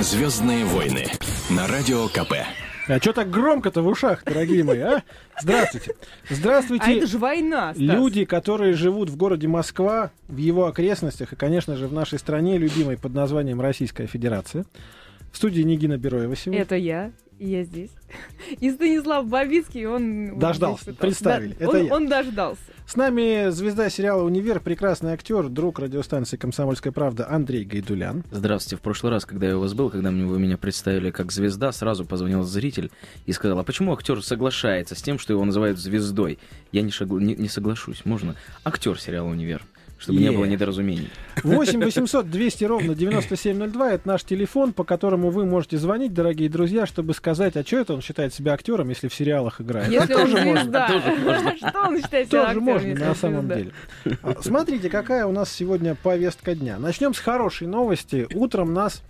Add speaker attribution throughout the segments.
Speaker 1: Звездные войны на радио КП.
Speaker 2: А что так громко-то в ушах, дорогие мои, а? Здравствуйте. Здравствуйте.
Speaker 3: А это же война, Стас.
Speaker 2: Люди, которые живут в городе Москва, в его окрестностях и, конечно же, в нашей стране, любимой под названием Российская Федерация. В студии Нигина Бероева сегодня.
Speaker 3: Это я. И я здесь. И Станислав Бабицкий, он...
Speaker 2: Дождался,
Speaker 3: здесь
Speaker 2: представили.
Speaker 3: Да,
Speaker 2: Это
Speaker 3: он,
Speaker 2: я.
Speaker 3: он дождался.
Speaker 2: С нами звезда сериала «Универ», прекрасный актер, друг радиостанции «Комсомольская правда» Андрей Гайдулян.
Speaker 4: Здравствуйте. В прошлый раз, когда я у вас был, когда мне- вы меня представили как звезда, сразу позвонил зритель и сказал, а почему актер соглашается с тем, что его называют звездой? Я не, шагла- не- не соглашусь. Можно? Актер сериала «Универ». Чтобы не
Speaker 2: Е.
Speaker 4: было недоразумений.
Speaker 2: 8 800 200 ровно 9702 это наш телефон, по которому вы можете звонить, дорогие друзья, чтобы сказать, а что это он считает себя актером, если в сериалах играет.
Speaker 3: Если он
Speaker 2: тоже можно.
Speaker 3: звезда. Что он считает себя
Speaker 2: Тоже можно на самом деле. А, Смотрите, какая у нас сегодня повестка дня. Начнем с хорошей новости. Утром нас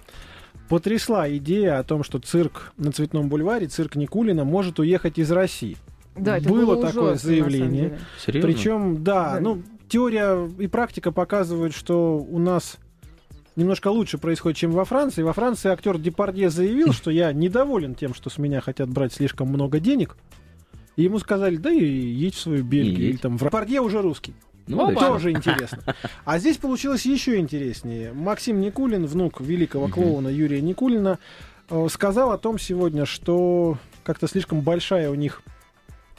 Speaker 2: потрясла идея о том, что цирк на Цветном бульваре, цирк Никулина, может уехать из России.
Speaker 3: Да, это
Speaker 2: Было
Speaker 3: было
Speaker 2: такое
Speaker 3: ужасно,
Speaker 2: заявление. Причем, да,
Speaker 3: Да.
Speaker 2: ну, теория и практика показывают, что у нас немножко лучше происходит, чем во Франции. Во Франции актер Депардье заявил, что я недоволен тем, что с меня хотят брать слишком много денег. И ему сказали, да и едь в свою Бельгию. Или там в Депардье уже русский.
Speaker 4: Ну, да,
Speaker 2: Тоже интересно. А здесь получилось еще интереснее. Максим Никулин, внук великого клоуна Юрия Никулина, э, сказал о том сегодня, что как-то слишком большая у них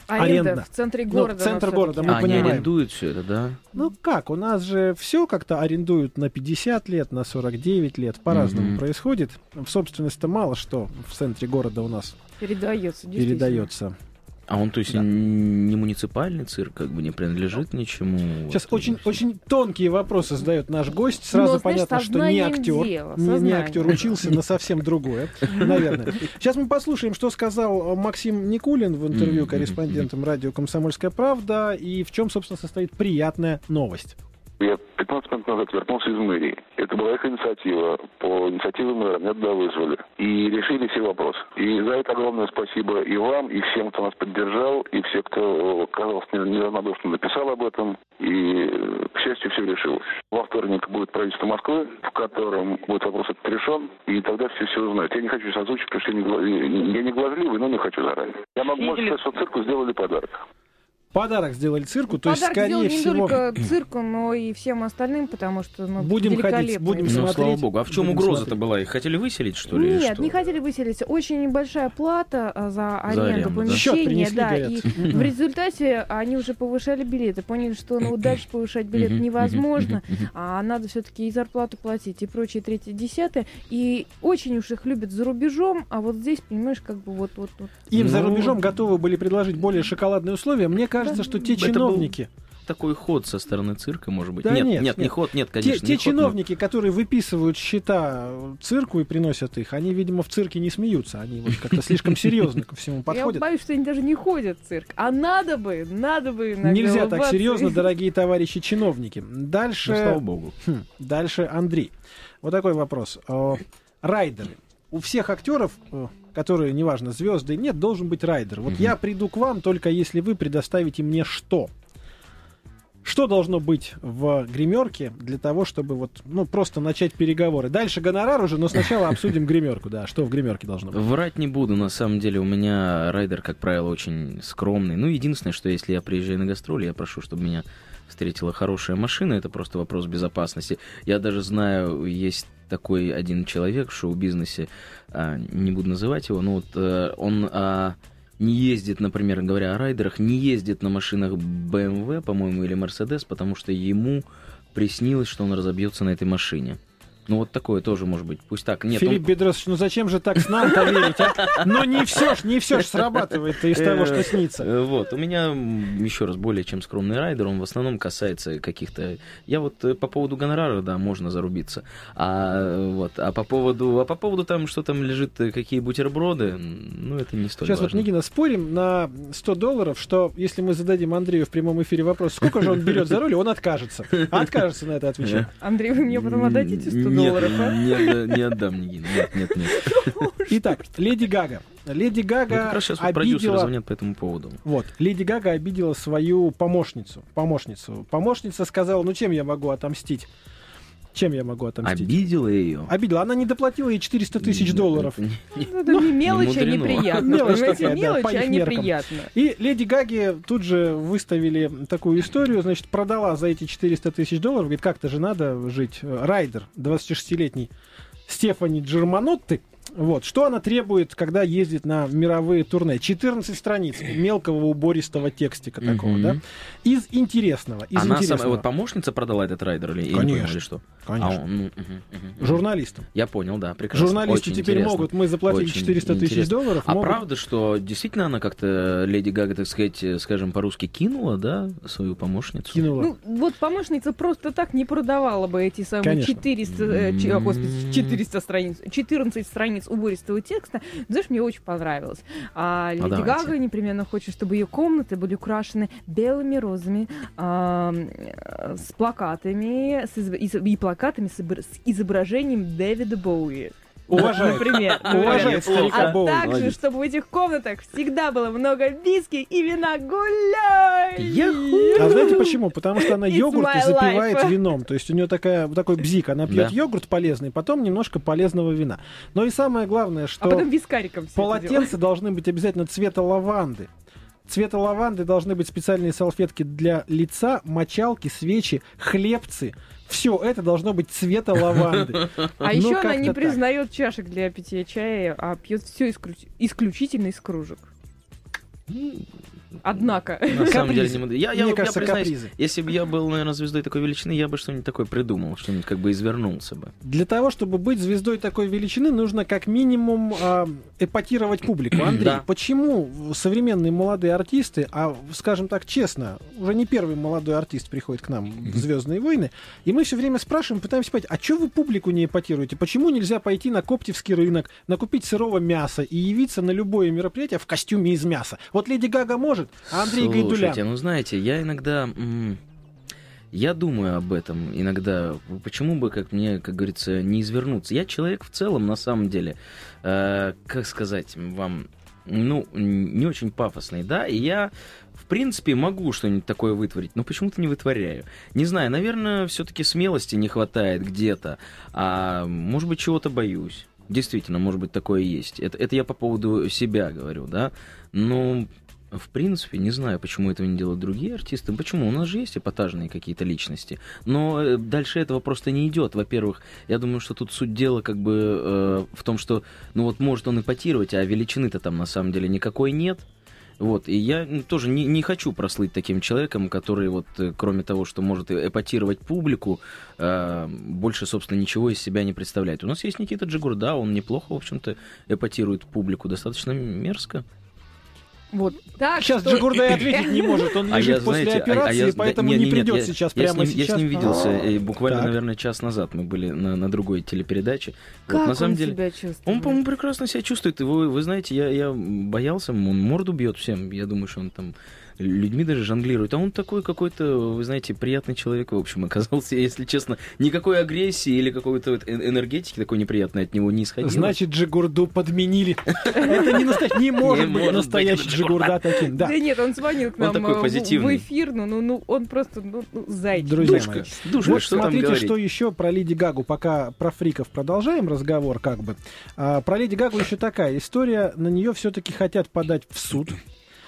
Speaker 3: Аренда
Speaker 2: Аренда.
Speaker 3: в центре
Speaker 2: Ну,
Speaker 3: города.
Speaker 2: центр
Speaker 3: она
Speaker 2: города, мы
Speaker 4: А, они
Speaker 2: понимаем.
Speaker 4: арендуют все это, да?
Speaker 2: Ну как, у нас же все как-то арендуют на 50 лет, на 49 лет, по-разному
Speaker 4: Мгм.
Speaker 2: происходит. В собственности мало что в центре города у нас
Speaker 3: Передается, действительно.
Speaker 2: передается.
Speaker 4: А он, то есть,
Speaker 2: Да.
Speaker 4: не муниципальный цирк, как бы не принадлежит ничему.
Speaker 2: Сейчас
Speaker 4: Вот,
Speaker 2: очень, очень тонкие вопросы задает наш гость. Сразу
Speaker 3: Но, знаешь,
Speaker 2: понятно, что не актер. не, не актер учился на совсем другое, наверное. Сейчас мы послушаем, что сказал Максим Никулин в интервью корреспондентам радио «Комсомольская правда» и в чем, собственно, состоит приятная новость.
Speaker 5: Я 15 минут назад вернулся из мэрии. Это была их инициатива. По инициативе мэра меня туда вызвали. И решили все вопросы. И за это огромное спасибо и вам, и всем, кто нас поддержал, и все, кто, э, казалось, не- неравнодушно написал об этом. И, э, к счастью, все решилось. Во вторник будет правительство Москвы, в котором будет вопрос этот решен, и тогда все все узнают. Я не хочу сейчас озвучить, потому что я не, я не глазливый, но не хочу заранее. Я могу сказать, что цирку сделали подарок.
Speaker 2: Подарок сделали цирку, то есть,
Speaker 3: Подарок
Speaker 2: скорее
Speaker 3: не
Speaker 2: всего...
Speaker 3: только цирку, но и всем остальным, потому что ну,
Speaker 2: Будем ходить, будем.
Speaker 4: Ну,
Speaker 2: смотреть.
Speaker 4: слава богу. А в чем угроза-то была? Их хотели выселить, что ли?
Speaker 3: Нет,
Speaker 4: что?
Speaker 3: не хотели выселиться. Очень небольшая плата а, за аренду
Speaker 4: аренду, да?
Speaker 2: Счет
Speaker 3: помещения, да.
Speaker 2: говорят.
Speaker 3: И в результате они уже повышали билеты, поняли, что ну дальше повышать билет невозможно, а надо все-таки и зарплату платить, и прочее, третье, десятое. И очень уж их любят за рубежом, а вот здесь, понимаешь, как бы вот вот вот.
Speaker 2: Им за
Speaker 4: Ну,
Speaker 2: рубежом готовы были предложить более шоколадные условия. Мне кажется,
Speaker 3: Да.
Speaker 2: что те
Speaker 4: Это был
Speaker 2: чиновники,
Speaker 4: Такой ход со стороны цирка, может быть.
Speaker 2: Да
Speaker 4: нет,
Speaker 2: нет,
Speaker 4: нет, не ход, нет,
Speaker 2: те,
Speaker 4: конечно.
Speaker 2: те
Speaker 4: не ход, но-
Speaker 2: чиновники, которые выписывают счета цирку и приносят их, они, видимо, в цирке не смеются. Они вот как-то слишком серьезно ко всему
Speaker 3: Я
Speaker 2: подходят.
Speaker 3: боюсь, что они даже не ходят в цирк. А надо бы, надо бы
Speaker 2: Нельзя так серьезно, дорогие товарищи чиновники. Дальше,
Speaker 4: Ну, слава богу.
Speaker 2: Хм, дальше Андрей. Вот такой вопрос. Э, Райдеры. У всех актеров, э, которые, неважно, звезды, нет, должен быть райдер. Вот
Speaker 4: Мгм.
Speaker 2: я приду к вам только если вы предоставите мне что. Что должно быть в гримерке для того, чтобы вот, ну, просто начать переговоры? Дальше гонорар уже, но сначала обсудим гримерку, да. Что в гримерке должно быть?
Speaker 4: Врать не буду, на самом деле у меня райдер, как правило, очень скромный. Ну, единственное, что если я приезжаю на гастроли, я прошу, чтобы меня встретила хорошая машина, это просто вопрос безопасности. Я даже знаю, есть такой один человек в шоу-бизнесе, а, не буду называть его, но вот э, он а, не ездит, например, говоря о райдерах, не ездит на машинах BMW, по-моему, или Mercedes, потому что ему приснилось, что он разобьется на этой машине. Ну, вот такое тоже может быть. Пусть так. Нет, он-
Speaker 2: Филипп Бедросович, ну зачем же так с нам-то верить, а? Но не все ж, не все ж срабатывает из того, что снится.
Speaker 4: Э, Вот, у меня, еще раз, более чем скромный райдер, он в основном касается каких-то... Я вот э, по поводу гонорара, да, можно зарубиться. А, э, вот, а по поводу, а по поводу там, что там лежит, э, какие бутерброды, ну, это не столь
Speaker 2: Сейчас вот,
Speaker 4: важно.
Speaker 2: Нигина, спорим на 100 долларов, что если мы зададим Андрею в прямом эфире вопрос, сколько же он берет за роль, он откажется. Откажется на это отвечать.
Speaker 3: Андрей, вы мне потом отдадите 100
Speaker 4: Нет,
Speaker 3: долларов, а?
Speaker 4: Не, отда- не отдам, Нигина. Нет, нет, нет.
Speaker 2: Итак, Леди Гага. Леди Гага
Speaker 4: как раз сейчас вот продюсеры
Speaker 2: обидела...
Speaker 4: звонят по этому поводу.
Speaker 2: Вот, Леди Гага обидела свою помощницу. Помощницу. Помощница сказала, ну чем я могу отомстить Чем я могу отомстить?
Speaker 4: Обидела ее.
Speaker 2: Обидела. Она не доплатила ей 400 тысяч долларов.
Speaker 3: Ну, это не мелочь, а неприятно.
Speaker 2: Мелочь такая,
Speaker 3: а неприятно.
Speaker 2: И Леди Гаги тут же выставили такую историю, значит, продала за эти 400 тысяч долларов, говорит, как-то же надо жить. Райдер, 26-летний Стефани Джерманотты, вот, что она требует, когда ездит на мировые турне? 14 страниц мелкого убористого текстика такого, да? Из интересного, из
Speaker 4: Она
Speaker 2: интересного.
Speaker 4: самая, вот помощница продала этот райдер или,
Speaker 2: Конечно,
Speaker 4: понял, или что?
Speaker 2: Конечно.
Speaker 4: А он, ну, мгм, мгм.
Speaker 2: Журналистам.
Speaker 4: Я понял, да, прекрасно.
Speaker 2: Журналисты
Speaker 4: Очень
Speaker 2: теперь
Speaker 4: интересно.
Speaker 2: могут, мы заплатили
Speaker 4: Очень
Speaker 2: 400 тысяч долларов.
Speaker 4: А
Speaker 2: могут-
Speaker 4: правда, что действительно она как-то, Леди Гага, так сказать, э, скажем, по-русски кинула, да, свою помощницу?
Speaker 2: кинула.
Speaker 3: Ну, вот помощница просто так не продавала бы эти самые
Speaker 2: Конечно.
Speaker 3: 400, э, господи, 400 страниц, 14 страниц убористого текста. Знаешь, мне очень понравилось. А Леди
Speaker 4: давайте.
Speaker 3: Гага непременно хочет, чтобы ее комнаты были украшены белыми розами, а, с плакатами, с и, и плакатами с, с изображением Дэвида Боуи.
Speaker 2: Уважает.
Speaker 3: Например.
Speaker 2: Уважает старика
Speaker 3: А также, чтобы в этих комнатах всегда было много виски и вина гуляй!
Speaker 4: Яху!
Speaker 2: А знаете почему? Потому что она йогурт запивает вином. То есть у нее такая, такой бзик. Она пьет йогурт полезный, потом немножко полезного вина. Но и самое главное, что
Speaker 3: А потом вискариком все
Speaker 2: полотенца должны быть обязательно цвета лаванды. Цвета лаванды должны быть специальные салфетки для лица, мочалки, свечи, хлебцы. Все это должно быть цвета лаванды.
Speaker 3: А
Speaker 2: Ну,
Speaker 3: еще она не признает чашек для питья чая, а пьет все исключительно из кружек. Однако.
Speaker 4: На самом деле,
Speaker 2: Капризы.
Speaker 4: не мудрено. я, я,
Speaker 2: Мне
Speaker 4: я
Speaker 2: кажется,
Speaker 4: признаюсь,
Speaker 2: капризы.
Speaker 4: если бы я был, наверное, звездой такой величины, я бы что-нибудь такое придумал, что-нибудь как бы извернулся бы.
Speaker 2: Для того, чтобы быть звездой такой величины, нужно как минимум а, эпатировать публику. Андрей,
Speaker 4: Да.
Speaker 2: почему современные молодые артисты, а, скажем так честно, уже не первый молодой артист приходит к нам в «Звездные войны», и мы все время спрашиваем, пытаемся понять, а что вы публику не эпатируете? Почему нельзя пойти на Коптевский рынок, накупить сырого мяса и явиться на любое мероприятие в костюме из мяса? Вот Леди Гага может, а Андрей Гайдулян...
Speaker 4: Слушайте, ну знаете, я иногда... Я думаю об этом иногда. Почему бы, как мне, как говорится, не извернуться? Я человек в целом, на самом деле, э, как сказать вам, ну, не очень пафосный, да, и я, в принципе, могу что-нибудь такое вытворить, но почему-то не вытворяю. Не знаю, наверное, все-таки смелости не хватает где-то, а может быть, чего-то боюсь. Действительно, может быть, такое есть. Это, это я по поводу себя говорю, да. Но, в принципе, не знаю, почему этого не делают другие артисты. Почему? У нас же есть эпатажные какие-то личности. Но э, дальше этого просто не идет. Во-первых, я думаю, что тут суть дела как бы э, в том, что, ну вот, может он эпатировать, а величины-то там на самом деле никакой нет. Вот, и я тоже не, не хочу прослыть таким человеком, который вот, э, кроме того, что может эпатировать публику, э, больше, собственно, ничего из себя не представляет. У нас есть Никита Джигурда, он неплохо, в общем-то, эпатирует публику, достаточно мерзко.
Speaker 3: Вот так
Speaker 2: Сейчас
Speaker 3: что-
Speaker 2: Джигурда и ответить не может, он
Speaker 4: А
Speaker 2: лежит
Speaker 4: я,
Speaker 2: после
Speaker 4: знаете, а- а
Speaker 2: операции,
Speaker 4: я- да,
Speaker 2: поэтому
Speaker 4: не-
Speaker 2: не,
Speaker 4: не- нет,
Speaker 2: придет
Speaker 4: я-
Speaker 2: сейчас,
Speaker 4: я
Speaker 2: прямо
Speaker 4: с ним,
Speaker 2: сейчас.
Speaker 4: Я с ним виделся, э, буквально,
Speaker 2: Так.
Speaker 4: наверное, час назад мы были на, на другой телепередаче.
Speaker 3: Как
Speaker 4: вот, на
Speaker 3: он
Speaker 4: самом деле,
Speaker 3: себя чувствует?
Speaker 4: он, по-моему, прекрасно себя чувствует. И Вы, вы знаете, я, я боялся, он морду бьет всем. Я думаю, что он там людьми даже жонглирует. А он такой какой-то, вы знаете, приятный человек, в общем, оказался, если честно. Никакой агрессии или какой-то вот эн- энергетики такой неприятной от него не исходило.
Speaker 2: Значит, Джигурду подменили. Это не настоящий, не может быть настоящий Джигурда таким. Да.
Speaker 3: Да нет, он звонил к нам
Speaker 4: такой
Speaker 3: э, в- эфир, ну, ну, ну, он просто, ну, зайчик.
Speaker 2: Друзья
Speaker 4: Душка,
Speaker 2: мои, вот смотрите, что еще про Леди Гагу. Пока про фриков продолжаем разговор, как бы. А, про Леди Гагу еще такая история. На нее все-таки хотят подать в суд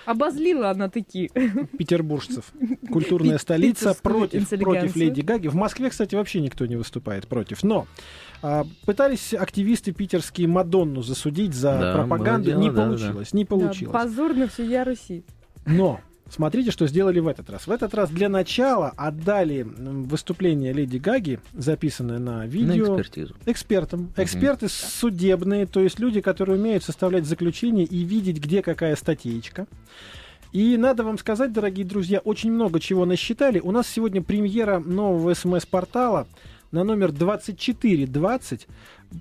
Speaker 3: Обозлила она таки.
Speaker 2: петербуржцев. Культурная столица против, против. Леди Гаги. В Москве, кстати, вообще никто не выступает против. Но а, пытались активисты питерские Мадонну засудить за
Speaker 4: Да,
Speaker 2: пропаганду.
Speaker 4: было
Speaker 2: не
Speaker 4: дело, да,
Speaker 2: получилось, не получилось.
Speaker 3: Да, позор на всея Руси.
Speaker 2: Но смотрите, что сделали в этот раз. В этот раз для начала отдали выступление Леди Гаги, записанное на
Speaker 4: На
Speaker 2: видео,
Speaker 4: экспертизу.
Speaker 2: экспертам. Эксперты судебные, то есть люди, которые умеют составлять заключение и видеть, где какая статейка. И надо вам сказать, дорогие друзья, очень много чего насчитали. У нас сегодня премьера нового СМС-портала на номер 2420.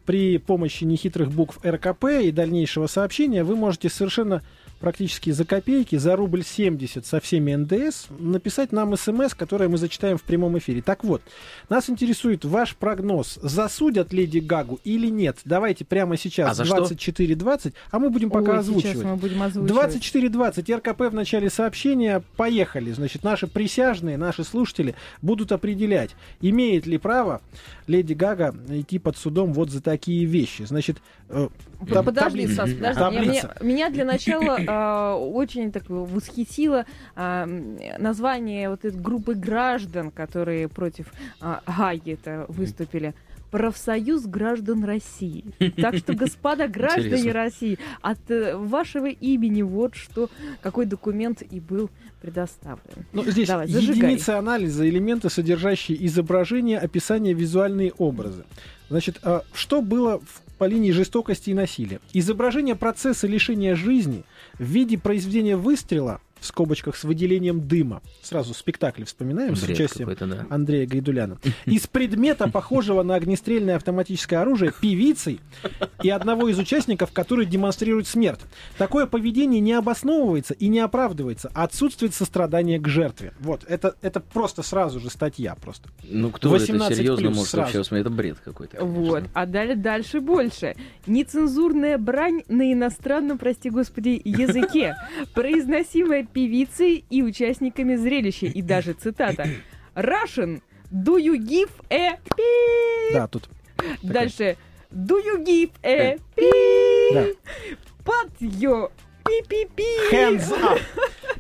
Speaker 2: При помощи нехитрых букв РКП и дальнейшего сообщения вы можете совершенно практически за копейки, за рубль 70 со всеми НДС, написать нам смс, которое мы зачитаем в прямом эфире. Так вот, нас интересует ваш прогноз. Засудят Леди Гагу или нет? Давайте прямо
Speaker 4: А
Speaker 2: сейчас
Speaker 4: что?
Speaker 2: 24.20, а мы будем пока
Speaker 3: Ой,
Speaker 2: озвучивать.
Speaker 3: сейчас мы будем озвучивать.
Speaker 2: 24.20, РКП в начале сообщения. Поехали. Значит, наши присяжные, наши слушатели будут определять, имеет ли право Леди Гага идти под судом вот за такие вещи. Значит, таб-
Speaker 3: Подожди. Сас, подожди.
Speaker 2: Таблица.
Speaker 3: Меня, меня для начала а, очень так восхитило м, название вот этой группы граждан, которые против а, Гаги-то выступили. Профсоюз граждан России. Так что, господа граждане
Speaker 4: Интересно.
Speaker 3: России, от э, вашего имени вот что, какой документ и был предоставлен.
Speaker 2: Ну, здесь
Speaker 3: Давай, зажигай.
Speaker 2: единицы анализа, элементы, содержащие изображения, описание, визуальные образы. Значит, а, что было в- по линии жестокости и насилия? Изображение процесса лишения жизни в виде произведения выстрела, в скобочках, с выделением дыма. Сразу спектакль вспоминаем с
Speaker 4: Бред
Speaker 2: участием
Speaker 4: какой-то, да.
Speaker 2: Андрея Гайдуляна. Из предмета, похожего на огнестрельное автоматическое оружие, певицей и одного из участников, который демонстрирует смерть. Такое поведение не обосновывается и не оправдывается, отсутствует сострадание к жертве. Вот, это, это просто сразу же статья просто.
Speaker 4: Ну кто это
Speaker 2: 18
Speaker 4: серьезно может
Speaker 2: сразу.
Speaker 4: вообще смотреть? Это бред какой-то. конечно.
Speaker 3: Вот. А далее дальше больше. Нецензурная брань на иностранном, прости господи, языке, произносимая певицей и участниками зрелища. И даже цитата. Russian, do you give a pee?
Speaker 2: Да, тут.
Speaker 3: Дальше. Do you give a pee?
Speaker 2: Да.
Speaker 3: Put your пи-пи-пи.
Speaker 2: Hands up.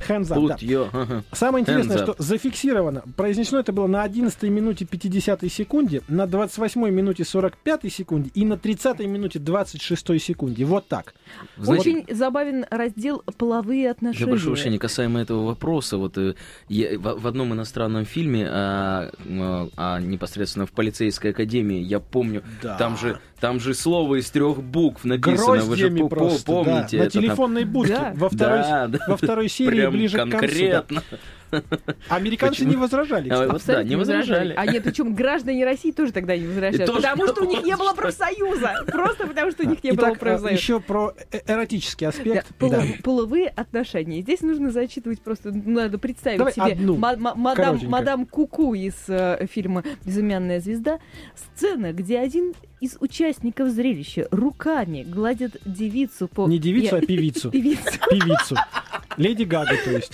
Speaker 2: Hands up, да.
Speaker 4: Put your- ага.
Speaker 2: Самое интересное,
Speaker 4: Hands
Speaker 2: что
Speaker 4: up.
Speaker 2: зафиксировано, произнесено это было на 11 минуте 50 секунде, на 28 минуте 45 секунде и на 30 минуте 26 секунде. Вот так.
Speaker 4: Знаете,
Speaker 3: Очень забавен раздел половые
Speaker 4: Я
Speaker 3: отношения.
Speaker 4: прошу прощения, касаемо этого вопроса, вот э, я- в, в одном иностранном фильме, а, м, а непосредственно в полицейской академии, я помню,
Speaker 2: Да.
Speaker 4: там же там же слово из трех букв написано, вы же по-
Speaker 2: просто, да.
Speaker 4: помните
Speaker 2: На
Speaker 4: это там?
Speaker 2: телефонной будке
Speaker 3: Да.
Speaker 2: во, второй,
Speaker 4: Да, да.
Speaker 2: во второй серии
Speaker 4: Прям
Speaker 2: ближе к концу. да. Американцы
Speaker 4: Почему?
Speaker 2: не возражали.
Speaker 4: А вот да, не возражали.
Speaker 3: А нет, причем граждане России тоже тогда не возражали.
Speaker 4: Тоже
Speaker 3: Потому что у них не было профсоюза. Просто потому что у них не было
Speaker 2: Итак,
Speaker 3: профсоюза.
Speaker 2: еще про э- эротический
Speaker 3: Да,
Speaker 2: аспект. Да.
Speaker 3: Половые отношения. Здесь нужно зачитывать просто, ну, надо представить
Speaker 2: Давай
Speaker 3: себе
Speaker 2: одну,
Speaker 3: ма- ма- мадам, Куку из э, фильма «Безымянная звезда». Сцена, где один из участников зрелища руками гладит девицу по...
Speaker 2: Не девицу,
Speaker 3: Я-
Speaker 2: а певицу.
Speaker 3: Певицу.
Speaker 2: Певицу. Леди Гага, то есть.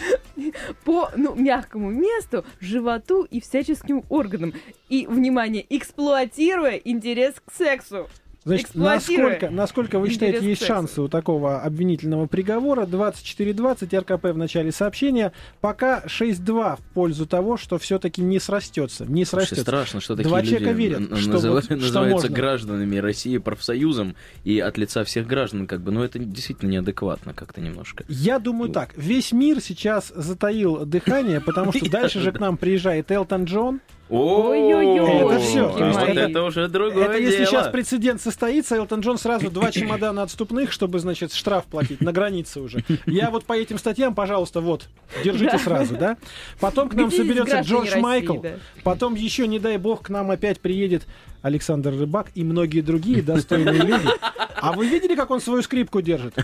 Speaker 3: по ну, мягкому месту, животу и всяческим органам. И, внимание, эксплуатируя интерес к сексу.
Speaker 2: Значит, насколько, насколько вы считаете,
Speaker 3: интерес
Speaker 2: есть шансы у такого обвинительного приговора? 24-20, РКП в начале сообщения. Пока 6-2 в пользу того, что все-таки не срастется. Не срастется.
Speaker 4: страшно, что такие
Speaker 2: Два
Speaker 4: люди
Speaker 2: человека верят, что
Speaker 4: называ-
Speaker 2: вот- что
Speaker 4: называются
Speaker 2: можно.
Speaker 4: гражданами России профсоюзом и от лица всех граждан, как бы, ну это действительно неадекватно как-то немножко.
Speaker 2: Я думаю так, весь мир сейчас затаил дыхание, потому что дальше же к нам приезжает Элтон Джон.
Speaker 3: Ой-ой-ой,
Speaker 2: Это есть
Speaker 4: вот
Speaker 2: это-
Speaker 4: уже другое
Speaker 2: Это если сейчас прецедент состоится, Элтон Джон сразу два чемодана отступных, чтобы, значит, штраф платить на границе уже. Я вот по этим статьям, пожалуйста, вот, держите сразу, да? Потом к нам соберется Джордж Майкл, потом еще, не дай бог, к нам опять приедет Александр Рыбак и многие другие достойные люди. А вы видели, как он свою скрипку держит?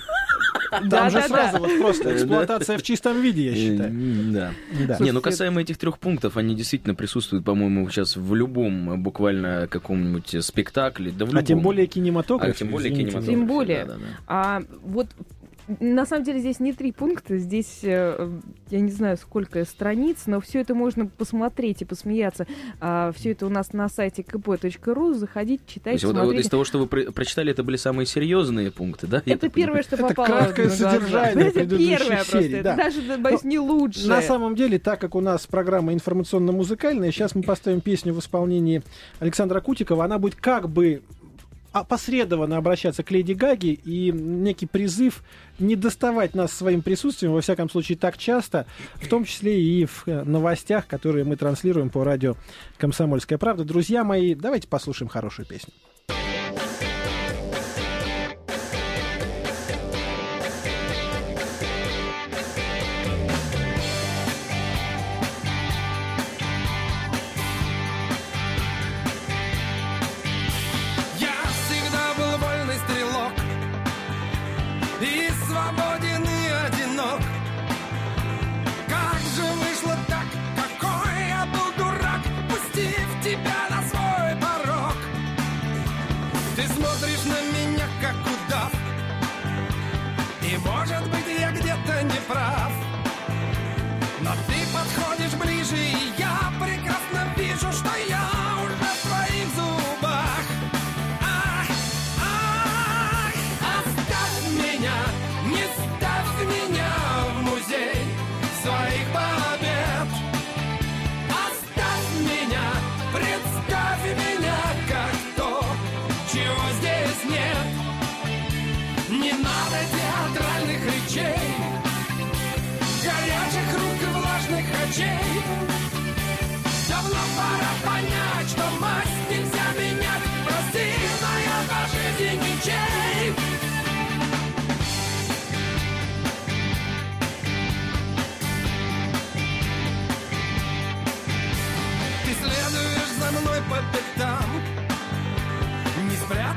Speaker 2: Там
Speaker 3: Да,
Speaker 2: же сразу вот просто эксплуатация в чистом виде, я считаю.
Speaker 4: Да. Не, ну касаемо этих трех пунктов, они действительно присутствуют, по-моему, сейчас в любом э, буквально каком-нибудь э, спектакле, да в
Speaker 2: А тем более кинематограф.
Speaker 4: А тем более
Speaker 2: извините
Speaker 4: кинематограф.
Speaker 3: Тем более. А вот на самом деле здесь не три пункта, здесь э, я не знаю сколько страниц, но все это можно посмотреть и посмеяться. все это у нас на сайте kp.ru, заходить,
Speaker 4: То
Speaker 3: читать,
Speaker 4: есть вот, из того, что вы про- прочитали, это были самые серьезные пункты, да?
Speaker 3: Это первое, что
Speaker 2: Это
Speaker 3: попало
Speaker 2: краткое
Speaker 3: на глаза.
Speaker 2: содержание
Speaker 3: Это первое просто. Это даже, боюсь, не лучше.
Speaker 2: На самом деле, так как у нас программа информационно-музыкальная, сейчас мы поставим песню в исполнении Александра Кутикова. Она будет как бы опосредованно обращаться к Леди Гаге и некий призыв не доставать нас своим присутствием, во всяком случае, так часто, в том числе и в э, новостях, которые мы транслируем по радио «Комсомольская правда». Друзья мои, давайте послушаем хорошую песню.
Speaker 6: и свободен и одинок. Как же вышло так, какой я был дурак, пустив тебя на свой порог. Ты смотришь на меня, как удав, и, может быть, я где-то не прав. Но ты подходишь ближе, и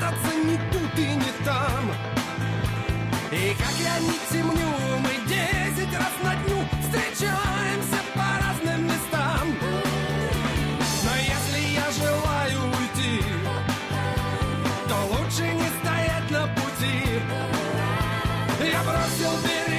Speaker 6: Не спрятаться ни тут и ни там. И как я не темню, мы десять раз на дню Встречаемся по разным местам. Но если я желаю уйти То лучше не стоять на пути. Я бросил берега,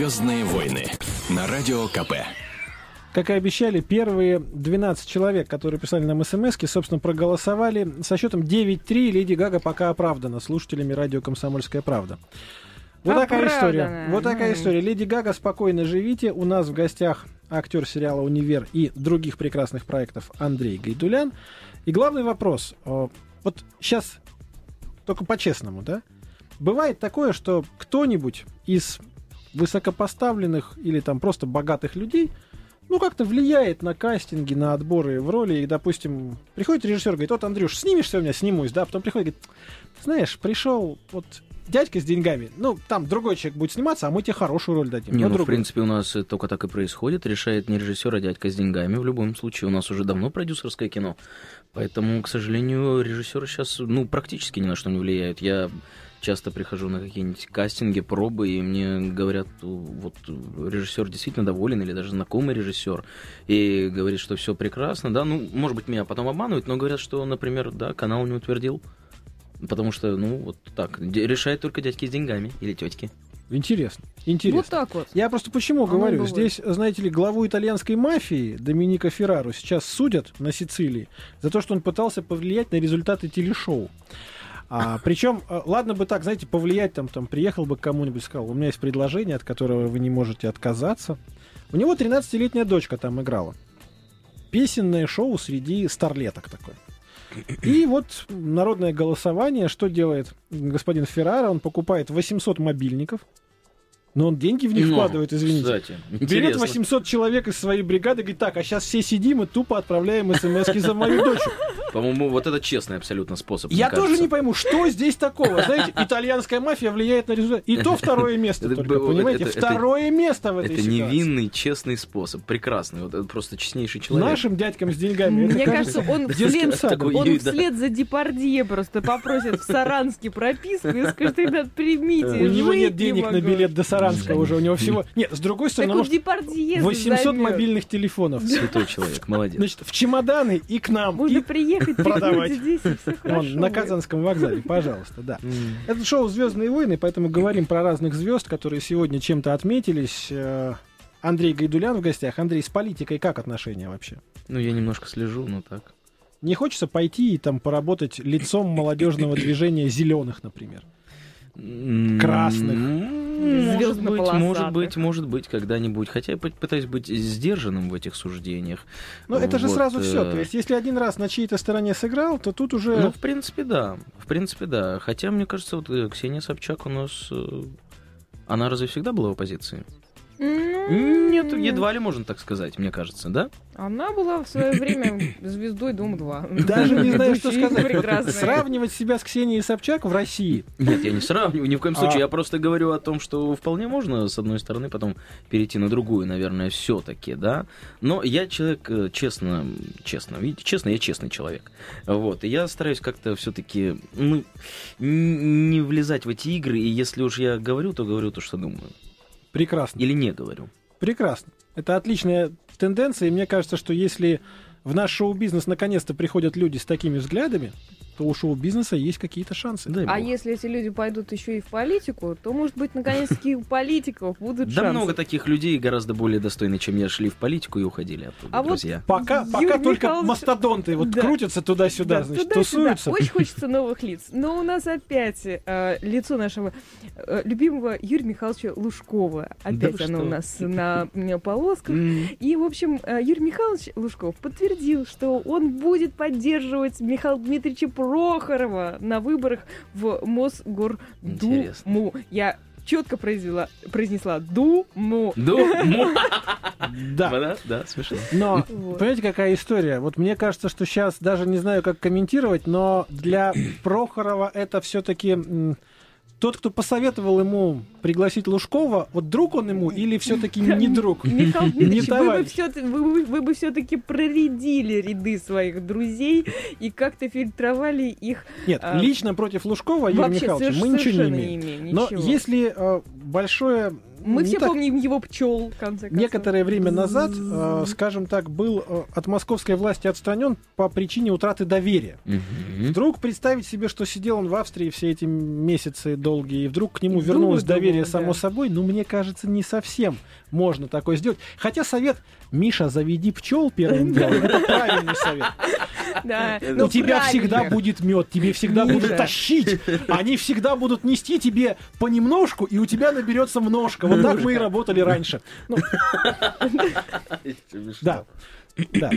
Speaker 1: Звездные войны на радио КП.
Speaker 2: Как и обещали, первые 12 человек, которые писали нам смс собственно, проголосовали. Со счетом 9-3 Леди Гага пока оправдана слушателями радио «Комсомольская правда». Вот такая история.
Speaker 3: Оправдана.
Speaker 2: Вот такая история. Леди Гага, спокойно живите. У нас в гостях актер сериала «Универ» и других прекрасных проектов Андрей Гайдулян. И главный вопрос. э, Вот сейчас только по-честному, да? Бывает такое, что кто-нибудь из высокопоставленных или там просто богатых людей ну, как-то влияет на кастинги, на отборы в роли. И, допустим, приходит режиссер, говорит, вот, Андрюш, снимешься у меня, снимусь, да, потом приходит, говорит, ты знаешь, пришел вот дядька с деньгами, ну, там другой человек будет сниматься, а мы тебе хорошую роль дадим.
Speaker 4: Не,
Speaker 2: Ну,
Speaker 4: ну, в
Speaker 2: другой.
Speaker 4: принципе, у нас только так и происходит. Решает не режиссер, а дядька с деньгами. В любом случае, у нас уже давно продюсерское кино. Поэтому, к сожалению, режиссеры сейчас, ну, практически ни на что не влияют. Я часто прихожу на какие-нибудь кастинги, пробы, и мне говорят, вот режиссер действительно доволен, или даже знакомый режиссер, и говорит, что все прекрасно, да, ну, может быть, меня потом обманывают, но говорят, что, например, да, канал не утвердил, потому что, ну, вот так, решает только дядьки с деньгами или тетки.
Speaker 2: Интересно, интересно.
Speaker 3: Вот так вот.
Speaker 2: Я просто почему
Speaker 3: Оно
Speaker 2: говорю,
Speaker 3: бывает.
Speaker 2: здесь, знаете ли, главу итальянской мафии Доминика Феррару сейчас судят на Сицилии за то, что он пытался повлиять на результаты телешоу. А, причем, э, ладно бы так, знаете, повлиять там, там, приехал бы к кому-нибудь, сказал, у меня есть предложение, от которого вы не можете отказаться. У него 13-летняя дочка там играла. Песенное шоу среди старлеток такое. И вот народное голосование, что делает господин Феррара? Он покупает 800 мобильников, но он деньги в них
Speaker 4: Ну,
Speaker 2: вкладывает, извините.
Speaker 4: Кстати,
Speaker 2: Берет
Speaker 4: интересно.
Speaker 2: 800 человек из своей бригады, говорит, так, а сейчас все сидим и тупо отправляем смс за мою дочь.
Speaker 4: По-моему, вот это честный абсолютно способ.
Speaker 2: Я тоже не пойму, что здесь такого. Знаете, итальянская мафия влияет на результат. И то второе место
Speaker 4: Это
Speaker 2: только,
Speaker 4: было-
Speaker 2: понимаете?
Speaker 4: это- это-
Speaker 2: Второе место в этой
Speaker 4: Это
Speaker 2: ситуации.
Speaker 4: невинный, честный способ. Прекрасный. Вот это просто честнейший человек.
Speaker 2: Нашим дядькам с деньгами.
Speaker 3: Мне кажется, он вслед, он вслед за Депардье просто попросит в Саранске прописку и скажет, ребят, примите.
Speaker 2: У него нет
Speaker 3: не
Speaker 2: денег на
Speaker 3: могу».
Speaker 2: билет до Саранска уже. У него всего... Нет, с другой стороны,
Speaker 3: он
Speaker 2: может,
Speaker 3: Депардье
Speaker 2: 800
Speaker 3: займет.
Speaker 2: мобильных телефонов.
Speaker 4: Святой человек, молодец.
Speaker 2: Значит, в чемоданы и к нам.
Speaker 3: Можно
Speaker 2: И
Speaker 3: приехать,
Speaker 2: продавать.
Speaker 3: здесь, и все хорошо.
Speaker 2: вон, на. Казанском вокзале, пожалуйста, да. Это шоу Звездные войны, поэтому говорим про разных звезд, которые сегодня чем-то отметились. Э, Андрей Гайдулян в гостях. Андрей, с политикой как отношения вообще?
Speaker 4: Ну, я немножко слежу, но так.
Speaker 2: Не хочется пойти и там поработать лицом молодежного движения зеленых, например? Красных.
Speaker 4: Может быть, может быть, может быть, когда-нибудь. Хотя я пы- пытаюсь быть сдержанным в этих суждениях.
Speaker 2: Ну, это же
Speaker 4: Вот,
Speaker 2: сразу все.
Speaker 4: э,
Speaker 2: То есть, если один раз на чьей-то стороне сыграл, то тут уже...
Speaker 4: Ну, в принципе, да. В принципе, да. Хотя, мне кажется, вот э, Ксения Собчак у нас... э, Она разве всегда была в оппозиции?
Speaker 3: Ну,
Speaker 4: Нет, едва ли можно так сказать, мне кажется, да?
Speaker 3: Она была в свое время звездой Дом-2.
Speaker 2: Даже не знаю, что сказать. Сравнивать себя с Ксенией Собчак в России.
Speaker 4: Нет, я не сравниваю, ни в коем случае.
Speaker 2: А.
Speaker 4: Я просто говорю о том, что вполне можно, с одной стороны, потом перейти на другую, наверное, все-таки, да. Но я человек, э, честно, честно, видите, честно, я честный человек. Вот, и я стараюсь как-то все-таки, ну, не влезать в эти игры, и если уж я говорю, то говорю то, что думаю.
Speaker 2: Прекрасно.
Speaker 4: Или не говорю.
Speaker 2: Прекрасно. Это отличная тенденция, и мне кажется, что если в наш шоу-бизнес наконец-то приходят люди с такими взглядами, то у шоу-бизнеса есть какие-то шансы.
Speaker 4: Дай
Speaker 3: А
Speaker 4: бог.
Speaker 3: если эти люди пойдут еще и в политику, то, может быть, наконец-таки у политиков будут
Speaker 4: Да
Speaker 3: шансы.
Speaker 4: много таких людей, гораздо более достойные, чем я, шли в политику и уходили оттуда,
Speaker 3: А вот
Speaker 4: друзья.
Speaker 2: Пока,
Speaker 3: Юрий
Speaker 2: пока только
Speaker 3: Михайлович-
Speaker 2: мастодонты вот
Speaker 3: Да.
Speaker 2: крутятся туда-сюда,
Speaker 3: Да,
Speaker 2: значит,
Speaker 3: туда-сюда.
Speaker 2: тусуются.
Speaker 3: Очень хочется новых лиц. Но у нас опять э, лицо нашего э, любимого Юрия Михайловича Лужкова. Опять
Speaker 4: вы
Speaker 3: оно
Speaker 4: что?
Speaker 3: у нас на полосках. И, в общем, э, Юрий Михайлович Лужков подтвердил, что он будет поддерживать Михаила Дмитриевича Прохорова на выборах в Мосгордуму.
Speaker 4: Интересно.
Speaker 3: Я четко произвела, произнесла Думу.
Speaker 4: Думаю.
Speaker 2: Да.
Speaker 4: Да, да, смешно.
Speaker 2: Но, понимаете, какая история? Вот мне кажется, что сейчас даже не знаю, как комментировать, но для Прохорова это все-таки тот, кто посоветовал ему пригласить Лужкова, вот друг он ему или все-таки не друг?
Speaker 3: Михаил Дмитриевич, вы бы, все-таки проредили ряды своих друзей и как-то фильтровали их
Speaker 2: Нет,
Speaker 3: А,
Speaker 2: лично против Лужкова, Михайловича,
Speaker 3: соверш-
Speaker 2: мы ничего не имеем. Но если э, большое...
Speaker 3: Мы
Speaker 2: не
Speaker 3: все
Speaker 2: так,
Speaker 3: помним его пчел, в конце концов.
Speaker 2: Некоторое время назад, э, скажем так, был э, от московской власти отстранен по причине утраты доверия. Вдруг представить себе, что сидел он в Австрии все эти месяцы долгие, и вдруг к нему
Speaker 3: И
Speaker 2: вернулось
Speaker 3: думаю,
Speaker 2: доверие
Speaker 3: думаю,
Speaker 2: само
Speaker 3: да.
Speaker 2: собой, ну, мне кажется, не совсем можно такое сделать. Хотя совет «Миша, заведи пчел первым делом» — это правильный совет.
Speaker 3: Да,
Speaker 2: У
Speaker 3: ну,
Speaker 2: тебя
Speaker 3: правильно.
Speaker 2: всегда будет мед, тебе всегда будут тащить. Они всегда будут нести тебе понемножку, и у тебя наберется множко. Вот так мы и работали раньше. Ну, да. Да.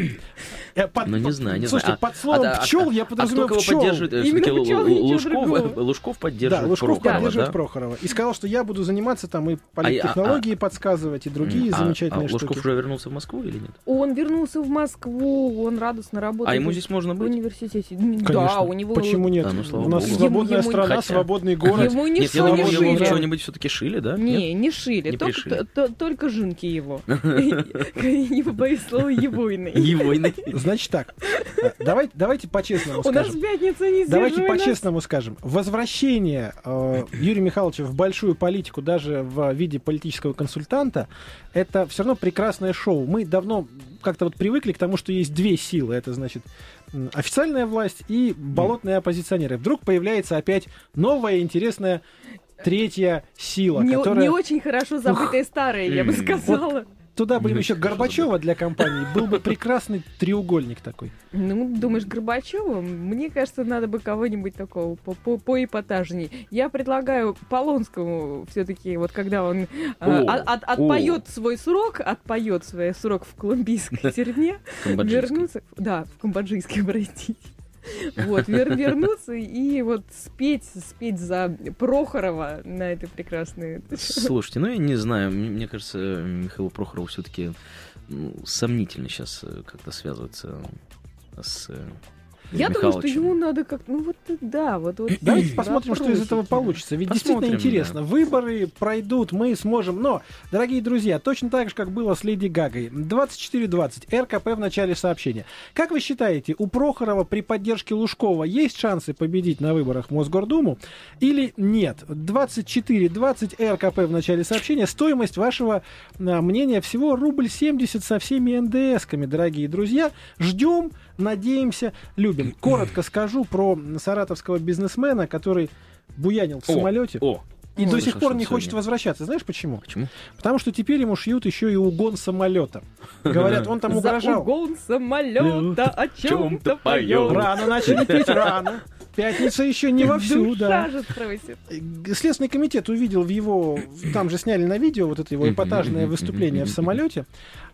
Speaker 2: Э, под-
Speaker 4: Ну, не знаю, не
Speaker 2: Слушайте,
Speaker 4: знаю. А-
Speaker 2: под словом
Speaker 4: а- а-
Speaker 2: пчел я
Speaker 4: А кто
Speaker 2: подразумеваю
Speaker 4: кого
Speaker 2: пчел.
Speaker 4: поддерживает? Э,
Speaker 3: Именно пчел,
Speaker 4: Лужков,
Speaker 3: другого.
Speaker 4: Лужков
Speaker 2: Да,
Speaker 4: поддерживает
Speaker 2: Лужков
Speaker 4: Прохорова,
Speaker 2: поддерживает
Speaker 4: да?
Speaker 2: Прохорова. И сказал, что я буду заниматься там и
Speaker 4: а-
Speaker 2: политтехнологии подсказывать, и другие
Speaker 4: А-
Speaker 2: замечательные
Speaker 4: а
Speaker 2: штуки.
Speaker 4: Лужков уже вернулся в Москву или нет?
Speaker 3: Он вернулся в Москву, он радостно работает
Speaker 4: А ему
Speaker 3: в
Speaker 4: здесь можно
Speaker 3: в
Speaker 4: быть?
Speaker 3: университете. Да,
Speaker 2: Конечно.
Speaker 3: у него...
Speaker 2: Почему нет?
Speaker 4: А, ну,
Speaker 2: У нас
Speaker 4: богу.
Speaker 2: свободная
Speaker 3: Ему-
Speaker 2: страна,
Speaker 4: Хотя-
Speaker 2: свободный город.
Speaker 3: Ему не
Speaker 4: Нет, я думал,
Speaker 3: шили.
Speaker 4: ему
Speaker 2: шили.
Speaker 4: что-нибудь все-таки шили, да?
Speaker 3: Не, не шили,
Speaker 4: Не
Speaker 3: только, жинки его. Не побоюсь слова егойный.
Speaker 4: И войны.
Speaker 2: Значит так, э, давайте, давайте по-честному
Speaker 3: У нас
Speaker 2: скажем.
Speaker 3: пятница не
Speaker 2: Давайте по-честному скажем. Возвращение э, Юрия Михайловича в большую политику, даже в виде политического консультанта, это все равно прекрасное шоу. Мы давно как-то вот привыкли к тому, что есть две силы. Это значит официальная власть и болотные оппозиционеры. Вдруг появляется опять новая интересная третья сила,
Speaker 3: Не,
Speaker 2: которая...
Speaker 3: не очень хорошо забытые старые, я бы сказала.
Speaker 2: Туда бы еще Горбачева для компании. Был бы прекрасный треугольник такой.
Speaker 3: Ну, думаешь, Горбачева? Мне кажется, надо бы кого-нибудь такого по, по, поэпатажней. Я предлагаю Полонскому все-таки, вот когда он а, отпоет свой срок, отпоет свой срок в колумбийской тюрьме,
Speaker 4: Камбоджийский.
Speaker 3: вернуться... Да, в камбоджийской, простите. Вот, вер- вернуться и вот спеть, спеть за Прохорова на этой прекрасной...
Speaker 4: Слушайте, ну я не знаю, мне, кажется, Михаилу Прохорову все-таки сомнительно сейчас как-то связываться с э,
Speaker 3: Я думаю, что ему надо как... Ну вот, да, вот... вот
Speaker 2: Давайте посмотрим, что из этого получится. Ведь
Speaker 4: Посмотрим,
Speaker 2: действительно интересно.
Speaker 4: да.
Speaker 2: Выборы пройдут, мы сможем. Но, дорогие друзья, точно так же, как было с Леди Гагой. 24.20. РКП в начале сообщения. Как вы считаете, у Прохорова при поддержке Лужкова есть шансы победить на выборах в Мосгордуму или нет? 24.20 РКП в начале сообщения. Стоимость вашего а, мнения всего рубль 70 со всеми НДСками, дорогие друзья. Ждем, надеемся, любим. Коротко скажу про саратовского бизнесмена, который буянил в
Speaker 4: О,
Speaker 2: самолете
Speaker 4: О,
Speaker 2: и
Speaker 3: Ой,
Speaker 2: до сих пор не
Speaker 4: сегодня.
Speaker 2: хочет возвращаться. Знаешь почему?
Speaker 4: почему?
Speaker 2: Потому что теперь ему шьют еще и угон самолета. Говорят, он там
Speaker 3: За
Speaker 2: угрожал.
Speaker 3: угон самолета о чем-то поет.
Speaker 2: Рано начали петь, рано. Пятница еще не вовсю,
Speaker 3: Душа
Speaker 2: да.
Speaker 3: же спросит.
Speaker 2: Э, Следственный комитет увидел в его, там же сняли на видео вот это его эпатажное выступление в самолете,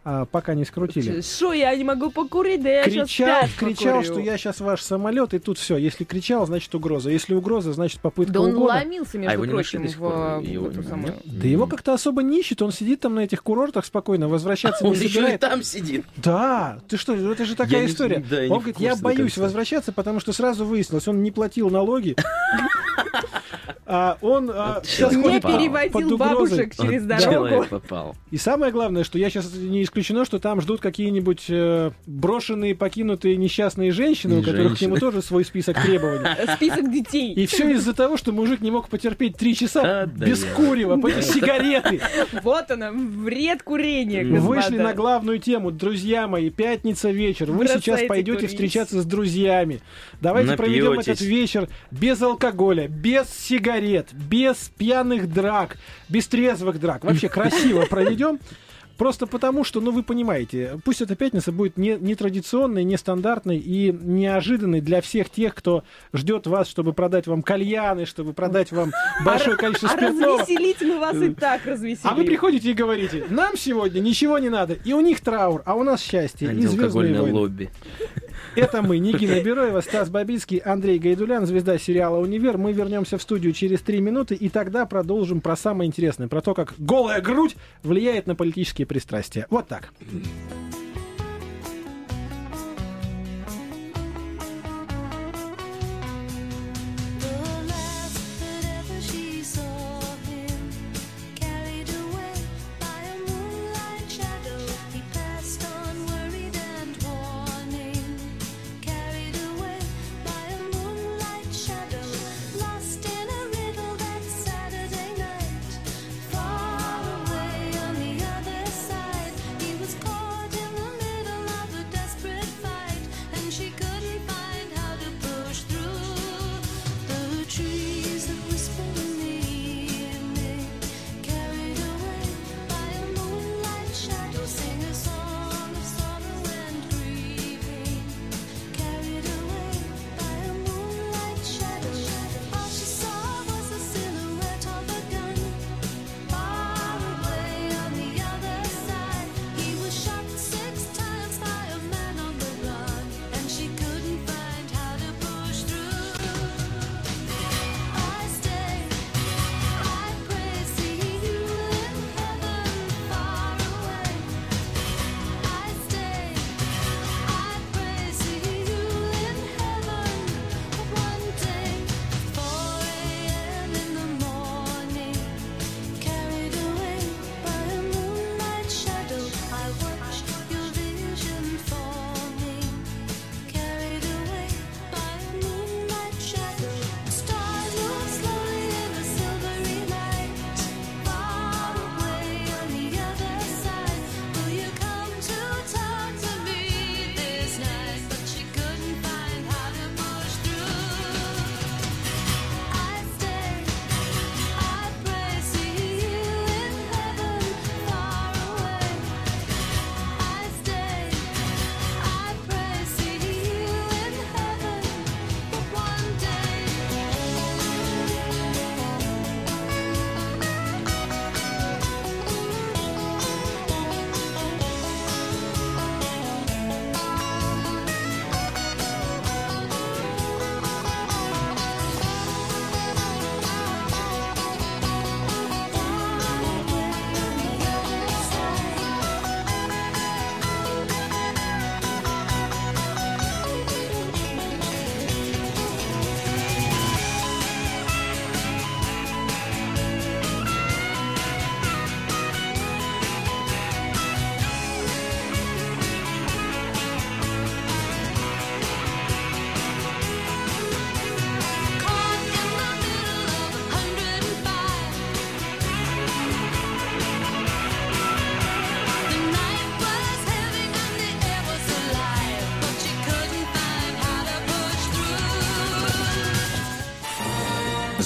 Speaker 2: а, пока не скрутили.
Speaker 3: Что, я не могу покурить, да я
Speaker 2: Кричал,
Speaker 3: сейчас
Speaker 2: кричал, что я сейчас ваш самолет, и тут все. Если кричал, значит угроза. Если угроза, значит попытка
Speaker 3: Да он
Speaker 2: угона.
Speaker 3: ломился,
Speaker 4: А
Speaker 3: между
Speaker 4: нашли
Speaker 3: прочим, в, в
Speaker 4: Его
Speaker 3: эту
Speaker 4: не-
Speaker 3: самую...
Speaker 2: Да его как-то особо не ищет, он сидит там на этих курортах спокойно, возвращаться
Speaker 4: Он
Speaker 2: не
Speaker 4: еще и
Speaker 2: собирает.
Speaker 4: там сидит.
Speaker 2: Да, ты что, это же такая
Speaker 4: Я не-
Speaker 2: история.
Speaker 4: да, я не
Speaker 2: он
Speaker 4: в
Speaker 2: говорит, я боюсь возвращаться, потому что сразу выяснилось, он не платил налоги. А он а, сейчас
Speaker 3: Не
Speaker 2: под
Speaker 3: переводил
Speaker 2: угрозой.
Speaker 3: бабушек через
Speaker 4: Вот
Speaker 3: дорогу.
Speaker 4: Человек попал.
Speaker 2: И самое главное, что я сейчас не исключено, что там ждут какие-нибудь э, брошенные, покинутые несчастные женщины, у которых к нему
Speaker 4: Женщины.
Speaker 2: тоже свой список требований.
Speaker 3: Список детей.
Speaker 2: И все из-за того, что мужик не мог потерпеть три часа
Speaker 4: да
Speaker 2: без курева, по- сигареты.
Speaker 3: Вот она, вред курения,
Speaker 2: Вышли на главную тему. Друзья мои, пятница вечер. Вы
Speaker 3: Бросайте
Speaker 2: сейчас пойдете
Speaker 3: курить.
Speaker 2: встречаться с друзьями. Давайте проведем этот вечер без алкоголя, без сигарет, без пьяных драк, без трезвых драк. Вообще красиво проведем. Просто потому, что, ну, вы понимаете, пусть эта пятница будет не, нетрадиционной, нестандартной и неожиданной для всех тех, кто ждет вас, чтобы продать вам кальяны, чтобы продать вам большое количество
Speaker 3: А
Speaker 2: спиртного.
Speaker 3: развеселить мы вас и так развеселим.
Speaker 2: А вы приходите и говорите, нам сегодня ничего не надо. И у них траур, а у нас счастье. И звездные войны.
Speaker 4: лобби.
Speaker 2: Это мы, Нигина Бероева, Стас Бабицкий, Андрей Гайдулян, звезда сериала «Универ». Мы вернемся в студию через три минуты и тогда продолжим про самое интересное, про то, как голая грудь влияет на политические пристрастия. Вот так.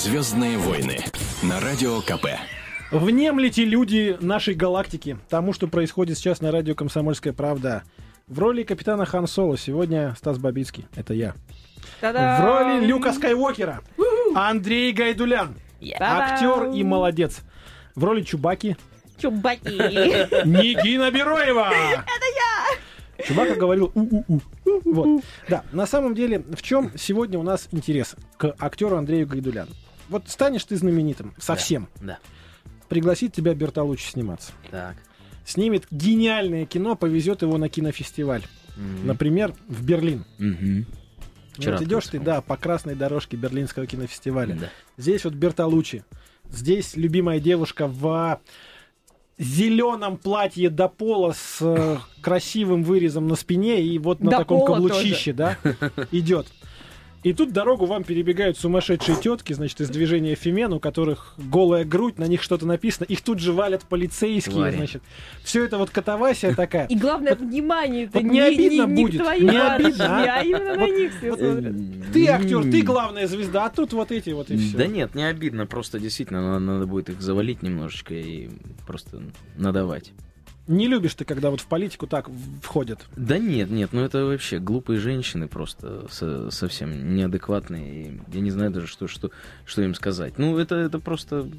Speaker 1: Звездные войны на радио КП.
Speaker 2: Внемлите люди нашей галактики тому, что происходит сейчас на радио «Комсомольская правда». В роли капитана Хан Соло сегодня Стас Бабицкий. Это я.
Speaker 3: Та-дам!
Speaker 2: В роли Люка Скайуокера Андрей Гайдулян. Актер и молодец. В роли Чубаки
Speaker 3: Чубаки.
Speaker 2: Нигина Бероева. Это я. Чубака говорил у-у-у. Вот. Да, на самом деле, в чем сегодня у нас интерес к актеру Андрею Гайдуляну? Вот станешь ты знаменитым совсем,
Speaker 4: Да.
Speaker 2: пригласит тебя Бертолуччи сниматься.
Speaker 4: Так.
Speaker 2: Снимет гениальное кино, повезет его на кинофестиваль.
Speaker 4: Мгм.
Speaker 2: Например, в Берлин.
Speaker 4: Вчера
Speaker 2: вот идешь ты, да, по красной дорожке Берлинского кинофестиваля.
Speaker 4: Да.
Speaker 2: Здесь вот Бертолуччи. Здесь любимая девушка в зеленом платье до пола с э, красивым вырезом на спине и вот на
Speaker 3: До
Speaker 2: таком каблучище, да, идет. И тут дорогу вам перебегают сумасшедшие тетки, значит, из движения Фемен, у которых голая грудь, на них что-то написано. Их тут же валят полицейские,
Speaker 4: Твари.
Speaker 2: значит. Все это вот катавасия такая.
Speaker 3: И главное, внимание, это
Speaker 2: вот не обидно
Speaker 3: не,
Speaker 2: будет? Не обидно, а?
Speaker 3: а именно на них все смотрят.
Speaker 2: Ты актер, ты главная звезда, а тут вот эти вот и все.
Speaker 4: Да нет, не обидно, просто действительно надо будет их завалить немножечко и просто надавать.
Speaker 2: Не любишь ты, когда вот в политику так входят.
Speaker 4: Да нет, нет, ну это вообще глупые женщины просто со- совсем неадекватные. И я не знаю даже, что, что, что им сказать. Ну, это, это просто,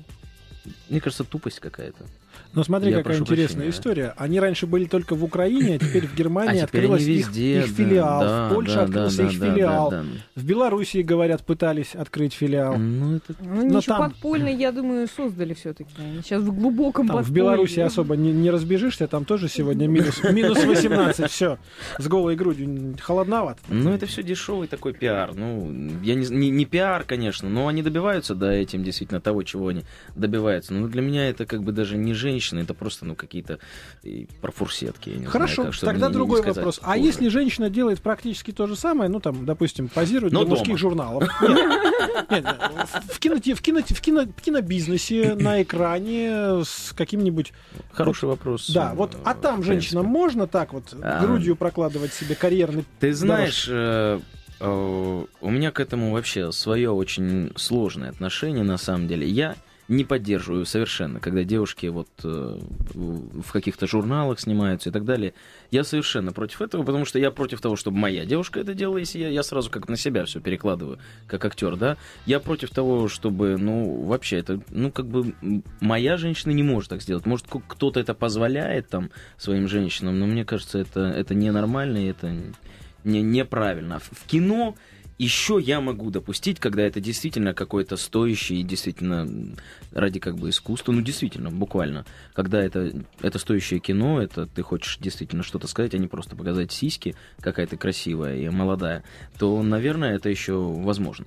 Speaker 4: мне кажется, тупость какая-то.
Speaker 2: Но смотри,
Speaker 4: Я
Speaker 2: какая интересная
Speaker 4: прощения, да.
Speaker 2: история. Они раньше были только в Украине, а теперь в Германии
Speaker 4: а теперь
Speaker 2: открылась их,
Speaker 4: везде,
Speaker 2: их
Speaker 4: да,
Speaker 2: филиал.
Speaker 4: да,
Speaker 2: в Польше
Speaker 4: да,
Speaker 2: открылся
Speaker 4: да,
Speaker 2: их
Speaker 4: да,
Speaker 2: филиал.
Speaker 4: да, да.
Speaker 2: В Белоруссии, говорят, пытались открыть филиал.
Speaker 4: Ну, это...
Speaker 3: Ну,
Speaker 2: Но
Speaker 3: ничего
Speaker 2: там-
Speaker 3: подпольно, я думаю, создали все-таки. Сейчас в глубоком
Speaker 2: Там в. Беларуси особо не, не разбежишься, там тоже сегодня минус, минус 18, все, с голой грудью, холодновато.
Speaker 4: Ну, это все дешевый такой пиар. Ну, я не, не, не пиар, конечно, но они добиваются, да, этим действительно того, чего они добиваются. Но для меня это как бы даже не женщины, это просто, ну, какие-то и профурсетки. я не
Speaker 2: Хорошо,
Speaker 4: знаю, как, чтобы
Speaker 2: тогда
Speaker 4: не- не
Speaker 2: другой
Speaker 4: сказать
Speaker 2: вопрос. А
Speaker 4: хуже.
Speaker 2: если женщина делает практически то же самое, ну там, допустим, позирует
Speaker 4: Но
Speaker 2: для
Speaker 4: дома.
Speaker 2: мужских журналов. Нет, нет, в, киноте- в, киноте- в, кино- в кинобизнесе на экране с каким-нибудь
Speaker 4: Хороший вопрос.
Speaker 2: Да,
Speaker 4: э,
Speaker 2: вот, а там
Speaker 4: в
Speaker 2: женщинам
Speaker 4: принципе.
Speaker 2: можно так вот
Speaker 4: А.
Speaker 2: грудью прокладывать себе карьерный
Speaker 4: Ты знаешь, э, э, у меня к этому вообще свое очень сложное отношение, на самом деле. Я не поддерживаю совершенно, когда девушки вот э, в каких-то журналах снимаются и так далее. Я совершенно против этого, потому что я против того, чтобы моя девушка это делала, если я, я сразу как на себя все перекладываю, как актер, да. Я против того, чтобы, ну, вообще, это, ну, как бы, моя женщина не может так сделать. Может, кто-то это позволяет там своим женщинам, но мне кажется, это, это ненормально, и это не, неправильно. В в кино еще я могу допустить, когда это действительно какое-то стоящее, действительно ради как бы искусства, ну действительно, буквально, когда это, это стоящее кино, это ты хочешь действительно что-то сказать, а не просто показать сиськи, какая ты красивая и молодая, то, наверное, это еще возможно.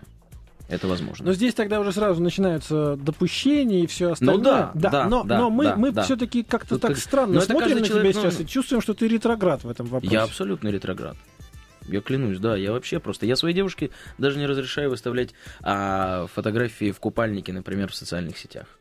Speaker 4: Это возможно.
Speaker 2: Но здесь тогда уже сразу начинаются допущения и все остальное.
Speaker 4: Ну да, да,
Speaker 2: но,
Speaker 4: да,
Speaker 2: но мы,
Speaker 4: да,
Speaker 2: мы
Speaker 4: да.
Speaker 2: все-таки как-то
Speaker 4: Тут
Speaker 2: так
Speaker 4: как-
Speaker 2: странно
Speaker 4: но
Speaker 2: смотрим на
Speaker 4: человек,
Speaker 2: тебя
Speaker 4: ну-
Speaker 2: сейчас и чувствуем, что ты ретроград в этом вопросе.
Speaker 4: Я абсолютно ретроград. Я клянусь, да, я вообще просто... Я своей девушке даже не разрешаю выставлять а, фотографии в купальнике, например, в социальных сетях.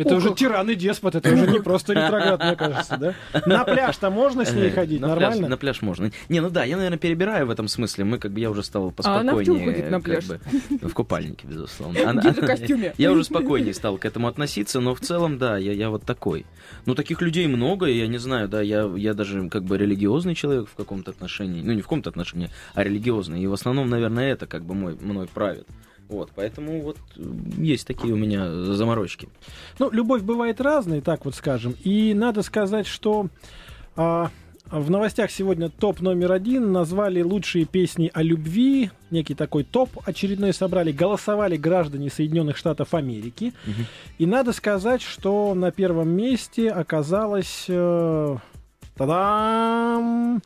Speaker 2: Это уже тиран и деспот, это уже не просто ретроград, мне кажется, да? На пляж-то можно с ней
Speaker 4: Э,
Speaker 2: ходить,
Speaker 4: на
Speaker 2: нормально?
Speaker 4: Пляж, на пляж можно. Не, ну да, я, наверное, перебираю в этом смысле. Мы, как бы, я уже стал
Speaker 3: А она в
Speaker 4: поспокойнее.
Speaker 3: ходит на пляж.
Speaker 4: бы, в купальнике, безусловно. Она-
Speaker 3: в костюме.
Speaker 4: Я уже спокойнее стал к этому относиться, но в целом, да, я, я вот такой. Ну, таких людей много, и я не знаю, да, я, я даже как бы религиозный человек в каком-то отношении. Ну, не в каком-то отношении, а религиозный. И в основном, наверное, это как бы мой, мной правит. Вот, поэтому вот есть такие у меня заморочки.
Speaker 2: Ну, любовь бывает разной, так вот скажем. И надо сказать, что а, в новостях сегодня топ номер один назвали лучшие песни о любви. Некий такой топ очередной собрали. Голосовали граждане Соединенных Штатов Америки.
Speaker 4: Мгм.
Speaker 2: И надо сказать, что на первом месте оказалась... э, Та-дам!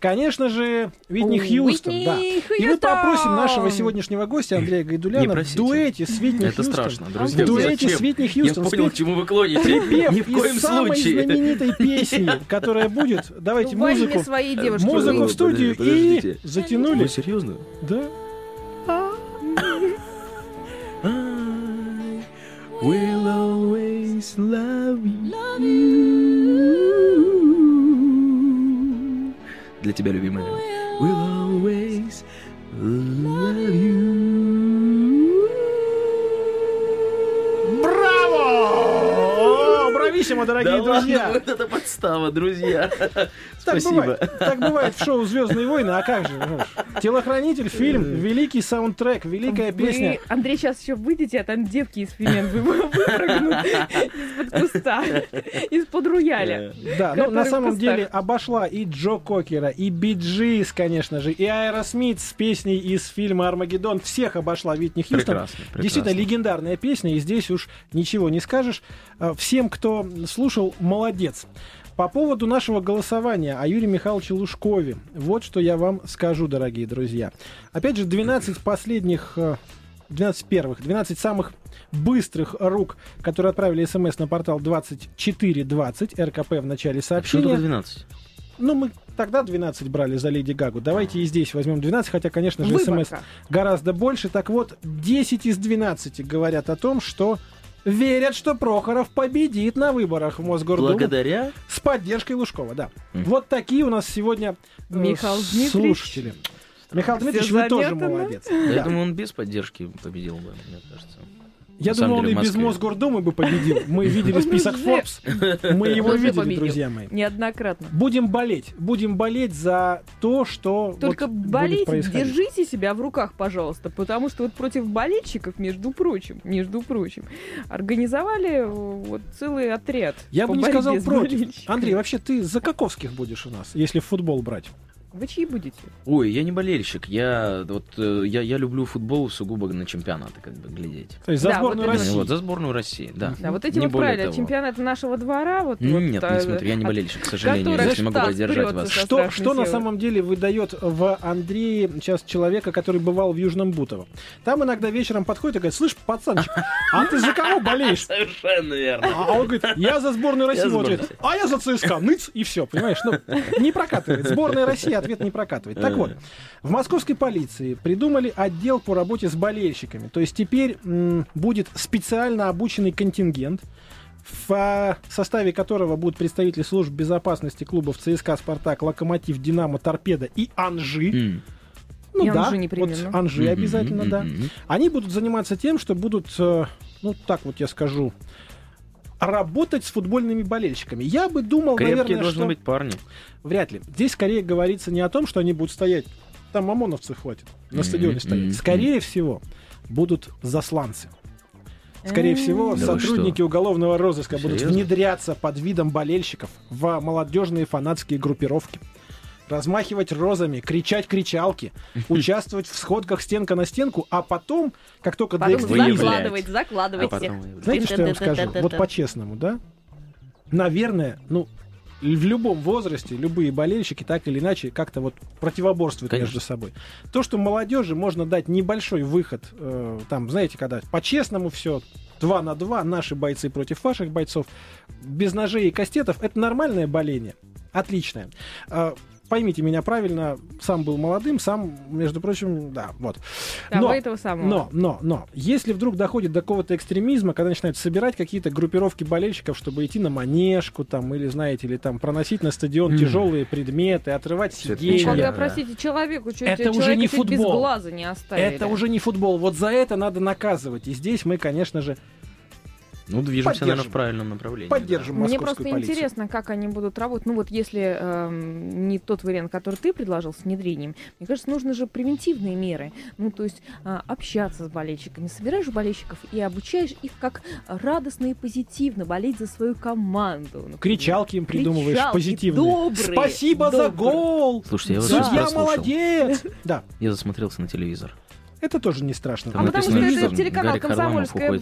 Speaker 2: Конечно же, Витни Хьюстон.
Speaker 3: Уитни
Speaker 2: да. И мы
Speaker 3: Хьюстон!
Speaker 2: попросим нашего сегодняшнего гостя Андрея Гайдуляна в дуэте с Витни
Speaker 4: Это
Speaker 2: Хьюстон.
Speaker 4: страшно,
Speaker 2: В
Speaker 4: друзья.
Speaker 2: дуэте
Speaker 4: Зачем?
Speaker 2: с Витни
Speaker 4: Я
Speaker 2: Хьюстон
Speaker 4: понял,
Speaker 2: спеть
Speaker 4: к чему вы клоните.
Speaker 2: припев
Speaker 4: Ни в коем
Speaker 2: из самой
Speaker 4: случае.
Speaker 2: знаменитой песни, которая будет. Давайте
Speaker 3: Ну,
Speaker 2: музыку.
Speaker 3: своей девушки.
Speaker 2: Музыку в студию и затянули.
Speaker 4: Вы серьезно?
Speaker 2: Да.
Speaker 4: I will always love you. Для тебя, любимая. Will always love you.
Speaker 2: Независимо, дорогие
Speaker 4: Да
Speaker 2: друзья.
Speaker 4: ладно, вот это подстава, друзья.
Speaker 2: Так
Speaker 4: Спасибо.
Speaker 2: бывает. Так бывает в шоу Звездные войны. А как же? Ну, Телохранитель, фильм, великий саундтрек, великая
Speaker 3: Вы,
Speaker 2: песня.
Speaker 3: Андрей, сейчас еще выйдете, а там девки из фемен вы- выпрыгнут из-под куста, из-под рояля.
Speaker 2: Да, ну на самом деле обошла и Джо Кокера, и Биджис, конечно же, и Аэросмит с песней из фильма «Армагеддон». Всех обошла Витни Хьюстон.
Speaker 4: Прекрасно, прекрасно.
Speaker 2: Действительно, легендарная песня, и здесь уж ничего не скажешь. Э, Всем, кто слушал, молодец. По поводу нашего голосования о Юрии Михайловиче Лужкове, вот что я вам скажу, дорогие друзья. Опять же, 12 последних, э, 12 первых, 12 самых быстрых рук, которые отправили смс на портал 2420 РКП в начале
Speaker 4: Почему
Speaker 2: сообщения.
Speaker 4: только 12?
Speaker 2: Ну, мы тогда 12 брали за Леди Гагу. Давайте и здесь возьмем 12, хотя, конечно же, смс гораздо больше. Так вот, 10 из 12 говорят о том, что верят, что Прохоров победит на выборах в Мосгордуму
Speaker 4: Благодаря?
Speaker 2: с поддержкой Лужкова, да.
Speaker 4: Мгм.
Speaker 2: Вот такие у нас сегодня
Speaker 3: Михаил
Speaker 2: слушатели. Михаил
Speaker 3: Всё
Speaker 2: Дмитриевич, вы тоже
Speaker 3: заметано.
Speaker 2: молодец.
Speaker 4: Я
Speaker 2: Да.
Speaker 4: думаю, он без поддержки победил бы, мне кажется.
Speaker 2: Я думал, он и без. Мосгордумы бы победил. Мы видели
Speaker 3: Он
Speaker 2: список Forbes. Мы его видели, друзья мои.
Speaker 3: Неоднократно.
Speaker 2: Будем болеть. Будем болеть за то, что
Speaker 3: Только болейте, держите себя в руках, пожалуйста, потому что вот против болельщиков, между прочим, между прочим, организовали э, вот целый отряд.
Speaker 2: Я бы не сказал против. Андрей, вообще ты за Каковских будешь у нас, если в футбол брать?
Speaker 3: Вы чьи будете?
Speaker 4: Ой, я не болельщик. Я вот э, я, я люблю футбол сугубо на чемпионаты, как бы глядеть.
Speaker 2: То есть за
Speaker 3: Да,
Speaker 2: сборную
Speaker 3: вот
Speaker 2: России.
Speaker 4: Вот, за сборную России, да.
Speaker 3: Да, вот эти
Speaker 4: Не
Speaker 3: вот правильно,
Speaker 4: того.
Speaker 3: чемпионаты нашего двора, вот,
Speaker 4: М,
Speaker 3: вот,
Speaker 4: Нет,
Speaker 3: а,
Speaker 4: не смотрю, я не болельщик, к сожалению, здесь не могу поддержать вас.
Speaker 2: Что, что на самом деле выдает в Андрее сейчас человека, который бывал в Южном Бутово? Там иногда вечером подходит и говорит, слышь, пацанчик, а ты за кого болеешь?
Speaker 4: Совершенно верно.
Speaker 2: А он говорит, я за сборную России.
Speaker 4: Я.
Speaker 2: А я за ЦСКА. Ныц, и все, понимаешь? Ну, не прокатывает. Сборная России ответ не прокатывает. Так вот, в московской полиции придумали отдел по работе с болельщиками. То есть теперь м, будет специально обученный контингент, в а, составе которого будут представители служб безопасности клубов ЦСКА, Спартак, Локомотив, Динамо, Торпеда и Анжи. Ну
Speaker 3: И
Speaker 2: да,
Speaker 3: Анжи непременно.
Speaker 2: вот Анжи обязательно, да. Они будут заниматься тем, что будут, э, ну так вот я скажу, работать с футбольными болельщиками. Я бы думал,
Speaker 4: Крепкие
Speaker 2: наверное,
Speaker 4: должны
Speaker 2: что...
Speaker 4: быть парни.
Speaker 2: Вряд ли. Здесь скорее говорится не о том, что они будут стоять, там ОМОНовцев хватит, на стадионе
Speaker 4: мгм,
Speaker 2: стоять. Скорее всего, будут засланцы. Скорее всего,
Speaker 4: Да
Speaker 2: сотрудники уголовного розыска будут
Speaker 4: Серьезно?
Speaker 2: внедряться под видом болельщиков в молодежные фанатские группировки. Размахивать розами, кричать кричалки, участвовать в сходках стенка на стенку, а потом, как только
Speaker 3: Потом
Speaker 2: экстремизма-
Speaker 3: закладывать,
Speaker 4: А
Speaker 3: закладывать
Speaker 4: потом
Speaker 3: всех.
Speaker 4: вы-
Speaker 2: знаете, что я вам скажу? Вот по-честному, да? Наверное, ну, в любом возрасте любые болельщики так или иначе как-то вот противоборствуют
Speaker 4: Конечно.
Speaker 2: между собой. То, что молодежи можно дать небольшой выход, э, там, знаете, когда по-честному все, два на два, наши бойцы против ваших бойцов, без ножей и кастетов, это нормальное боление. Отличное. Поймите меня правильно, сам был молодым, сам, между прочим, да, вот. Но-
Speaker 3: этого самого.
Speaker 2: но, но, но, если вдруг доходит до какого-то экстремизма, когда начинают собирать какие-то группировки болельщиков, чтобы идти на манежку, там, или, знаете, или там проносить на стадион
Speaker 4: М.
Speaker 2: тяжелые предметы, отрывать сиденья.
Speaker 3: когда,
Speaker 4: Да.
Speaker 3: простите, человеку чуть
Speaker 2: Это уже не
Speaker 3: чуть без
Speaker 2: футбол.
Speaker 3: глаза не оставили.
Speaker 2: Это уже не футбол. Вот за это надо наказывать. И здесь мы, конечно же,
Speaker 4: Ну, движемся, наверное, в правильном направлении.
Speaker 2: поддержим
Speaker 3: Мне
Speaker 2: московскую
Speaker 3: просто
Speaker 2: полицию.
Speaker 3: интересно, как они будут работать. Ну вот если эм, не тот вариант, который ты предложил с внедрением, мне кажется, нужны же превентивные меры. Ну то есть а, общаться с болельщиками, собираешь болельщиков и обучаешь их как радостно и позитивно болеть за свою команду. Ну,
Speaker 2: Кричалки им придумываешь
Speaker 3: Кричалки
Speaker 2: позитивные.
Speaker 3: добрые,
Speaker 2: Спасибо за
Speaker 3: добрые.
Speaker 2: гол!
Speaker 4: Слушайте, я вас
Speaker 2: Судья
Speaker 4: сейчас прослушал.
Speaker 2: молодец! Да,
Speaker 4: Я засмотрелся на телевизор.
Speaker 2: Это тоже не страшно.
Speaker 4: Там
Speaker 3: А потому что это телеканал
Speaker 4: Гарик
Speaker 3: «Комсомольская.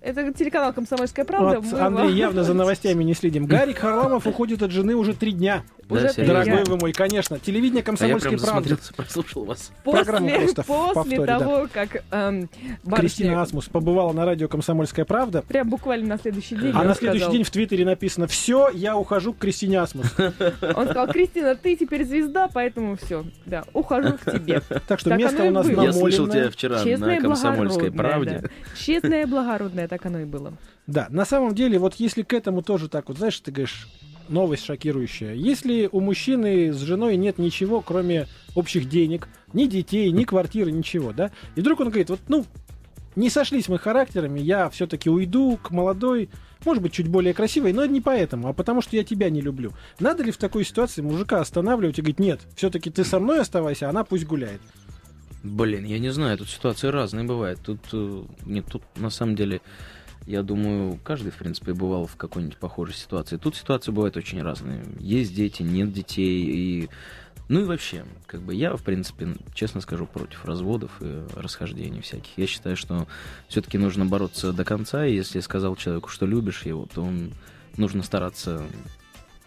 Speaker 3: Это телеканал «Комсомольская правда».
Speaker 2: Вот Андрей
Speaker 3: вам-
Speaker 2: явно за новостями не следим. Гарик Харламов уходит от жены уже три дня.
Speaker 3: Уже
Speaker 4: Да,
Speaker 3: три
Speaker 4: серьезно?
Speaker 3: дня.
Speaker 2: Дорогой вы мой, конечно. Телевидение
Speaker 4: А я
Speaker 2: «Комсомольской правды».
Speaker 4: засмотрелся, прослушал вас.
Speaker 3: После,
Speaker 2: просто
Speaker 3: после
Speaker 2: повторе, да.
Speaker 3: того, как эм, барышня
Speaker 2: Кристина Асмус побывала на радио «Комсомольская правда».
Speaker 3: прям буквально на следующий день
Speaker 2: А на следующий
Speaker 3: сказал-
Speaker 2: день в Твиттере написано «Все, я ухожу к Кристине Асмус».
Speaker 3: Он сказал, Кристина, ты теперь звезда, поэтому все, да, ухожу к тебе.
Speaker 2: Так что место у нас
Speaker 3: было.
Speaker 4: Я слышал
Speaker 2: намоленное.
Speaker 4: тебя вчера
Speaker 3: Честное
Speaker 4: на «Комсомольской правде».
Speaker 3: да. Честное и благородное, так оно и было.
Speaker 2: Да, на самом деле, вот если к этому тоже так вот, знаешь, ты говоришь, новость шокирующая. Если у мужчины с женой нет ничего, кроме общих денег, ни детей, ни квартиры, ничего, да, и вдруг он говорит, вот, ну, не сошлись мы характерами, я все-таки уйду к молодой, может быть, чуть более красивой, но не поэтому, а потому что я тебя не люблю. Надо ли в такой ситуации мужика останавливать и говорить, нет, все-таки ты со мной оставайся, а она пусть гуляет.
Speaker 4: Блин, я не знаю, тут ситуации разные бывают. Тут, э, нет, тут на самом деле, я думаю, каждый, в принципе, бывал в какой-нибудь похожей ситуации. Тут ситуации бывают очень разные. Есть дети, нет детей, и... Ну и вообще, как бы я, в принципе, честно скажу, против разводов и расхождений всяких. Я считаю, что все-таки нужно бороться до конца, и если сказал человеку, что любишь его, то он нужно стараться,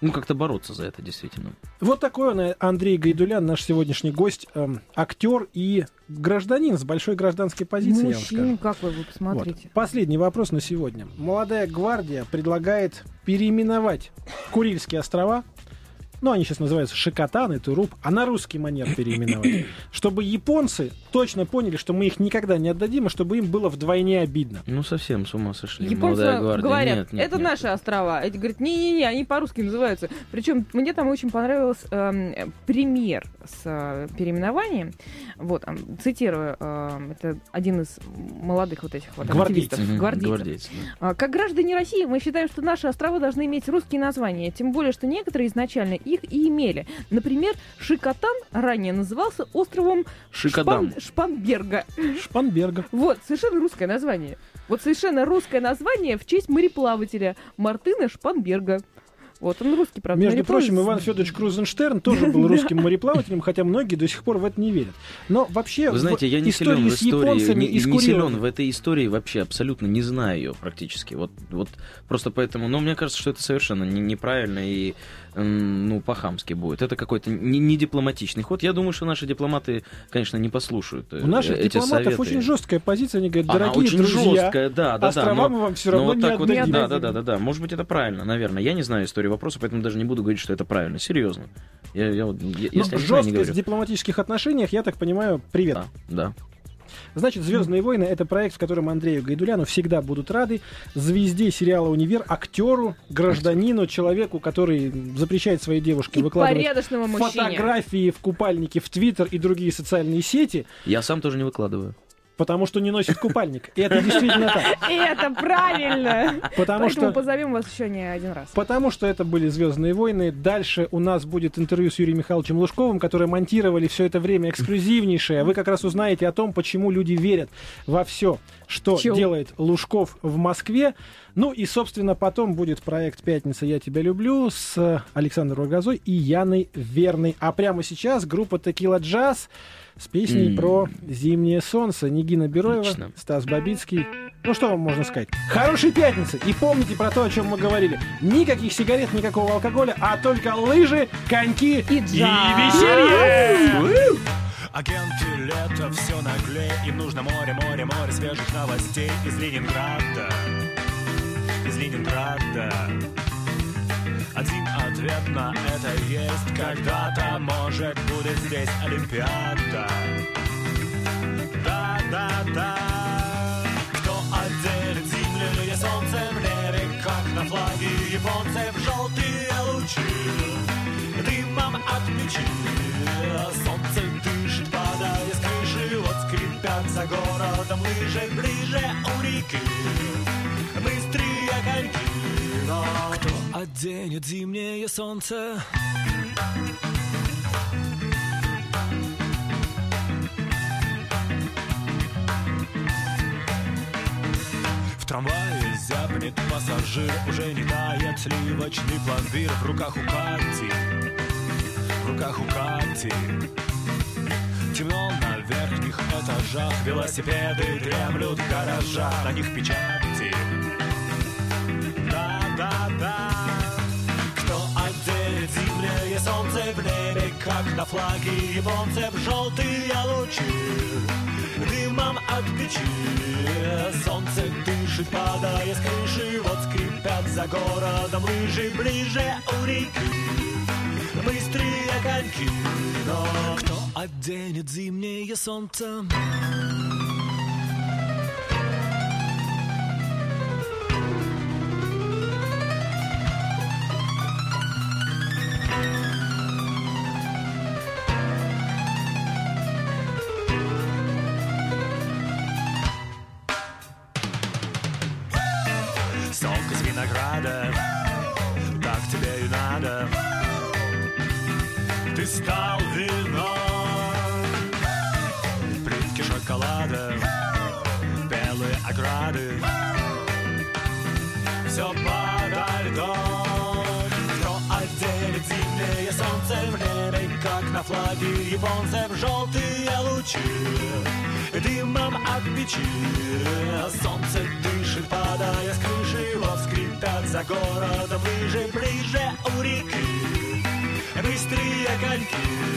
Speaker 4: ну, как-то бороться за это, действительно.
Speaker 2: Вот такой он, э, Андрей Гайдулян, наш сегодняшний гость, эм, актер и гражданин с большой гражданской позицией, я вам скажу.
Speaker 3: Мужчин, как вы, вы
Speaker 2: Вот.
Speaker 3: посмотрите.
Speaker 2: Последний вопрос на сегодня. Молодая гвардия предлагает переименовать Курильские острова, ну, они сейчас называются Шикотан и Туруп, а на русский манер переименовать, чтобы японцы точно поняли, что мы их никогда не отдадим, и чтобы им было вдвойне обидно.
Speaker 4: Ну, совсем с ума сошли.
Speaker 3: Японцы
Speaker 4: Молодая гвардия.
Speaker 3: говорят,
Speaker 4: Нет, нет,
Speaker 3: это
Speaker 4: нет.
Speaker 3: наши острова. Эти говорят, не-не-не, они по-русски называются. Причем мне там очень понравился эм, пример с э, переименованием. Вот, эм, цитирую, эм, это один из молодых вот этих вот
Speaker 2: Гвардейцев.
Speaker 3: активистов,
Speaker 4: Мгм,
Speaker 3: гвардейцев.
Speaker 4: гвардейцы, да.
Speaker 3: А, Как граждане России мы считаем, что наши острова должны иметь русские названия, тем более, что некоторые изначально их и имели. Например, Шикотан ранее назывался островом
Speaker 4: Шикодам.
Speaker 3: Шпан- Шпанберга.
Speaker 2: Шпанберга.
Speaker 3: Вот, совершенно русское название. Вот совершенно русское название в честь мореплавателя Мартына Шпанберга. Вот, он русский, правда.
Speaker 2: Между
Speaker 3: мореплаватель.
Speaker 2: прочим, Иван Федорович Крузенштерн тоже был русским мореплавателем, хотя многие до сих пор в это не верят. Но вообще,
Speaker 4: Вы знаете, я не силен в истории, не, не силен в этой истории вообще абсолютно не знаю ее практически. Вот, вот просто поэтому, но мне кажется, что это совершенно не- неправильно и ну по-хамски будет. Это какой-то не, не дипломатичный ход. Я думаю, что наши дипломаты, конечно, не послушают. э,
Speaker 2: У наших
Speaker 4: эти
Speaker 2: дипломатов
Speaker 4: советы.
Speaker 2: очень жесткая позиция. Они говорят,
Speaker 4: Она
Speaker 2: дорогие
Speaker 4: очень
Speaker 2: друзья,
Speaker 4: жесткая, да, да,
Speaker 2: острова
Speaker 4: да. но-
Speaker 2: мы вам все
Speaker 4: но
Speaker 2: равно
Speaker 4: вот
Speaker 2: не
Speaker 4: так вот,
Speaker 2: отдадим.
Speaker 4: да, да, да, да, да. Может быть, это правильно, наверное. Я не знаю историю вопроса, поэтому даже не буду говорить, что это правильно. Серьезно. Я, я, вот- я-
Speaker 2: Но
Speaker 4: если я знаю, не
Speaker 2: жесткость в дипломатических отношениях, я так понимаю, привет.
Speaker 4: Да, да.
Speaker 2: Значит, Звездные войны это проект, в котором Андрею Гайдуляну всегда будут рады. Звезде сериала Универ, актеру, гражданину, человеку, который запрещает своей девушке
Speaker 3: И
Speaker 2: выкладывать фотографии в купальнике в Твиттер и другие социальные сети,
Speaker 4: Я сам тоже не выкладываю.
Speaker 2: Потому что не носит купальник. И это действительно так.
Speaker 3: Это правильно!
Speaker 2: Потому
Speaker 3: Поэтому
Speaker 2: что
Speaker 3: позовем вас еще не один раз.
Speaker 2: Потому что это были Звездные войны. Дальше у нас будет интервью с Юрием Михайловичем Лужковым, которые монтировали все это время эксклюзивнейшее. Вы как раз узнаете о том, почему люди верят во все, что
Speaker 3: Чё?
Speaker 2: делает Лужков в Москве. Ну и, собственно, потом будет проект «Пятница. Я тебя люблю» с Александром Рогозой и Яной Верной. А прямо сейчас группа «Текила Джаз» с песней
Speaker 4: М.
Speaker 2: про зимнее солнце. Нигина Бероева,
Speaker 4: Отлично.
Speaker 2: Стас Бабицкий. Ну что вам можно сказать? Хорошей пятницы! И помните про то, о чем мы говорили. Никаких сигарет, никакого алкоголя, а только лыжи, коньки
Speaker 3: И джаз.
Speaker 2: веселье!
Speaker 7: Агенты лето все наглее Им нужно море, море, море свежих новостей Из Ленинграда Из Ленинграда Один ответ на это есть. Когда-то, может, будет здесь Олимпиада. Да, да, да Кто отделит землю и солнце в небе Как на флаге японцев желтые лучи. Дымом от печи Солнце дышит, падая с крыши. Вот скрипят за городом лыжи Ближе у реки. Быстрые коньки оденет зимнее солнце? В трамвае зябнет пассажир Уже не тает сливочный пломбир В руках у Кати. В руках у Кати. Темно на верхних этажах Велосипеды дремлют в гаражах На них печати. Да, да, да зимнее солнце в небе Как на флаге японцев Желтые лучи Дымом от печи Солнце дышит, падая с крыши Вот скрипят за городом лыжи Ближе у реки Быстрые коньки Но кто оденет зимнее солнце? От печи Солнце дышит, падая с крыши Вот скрипят за городом лыжи Ближе у реки. Быстрые коньки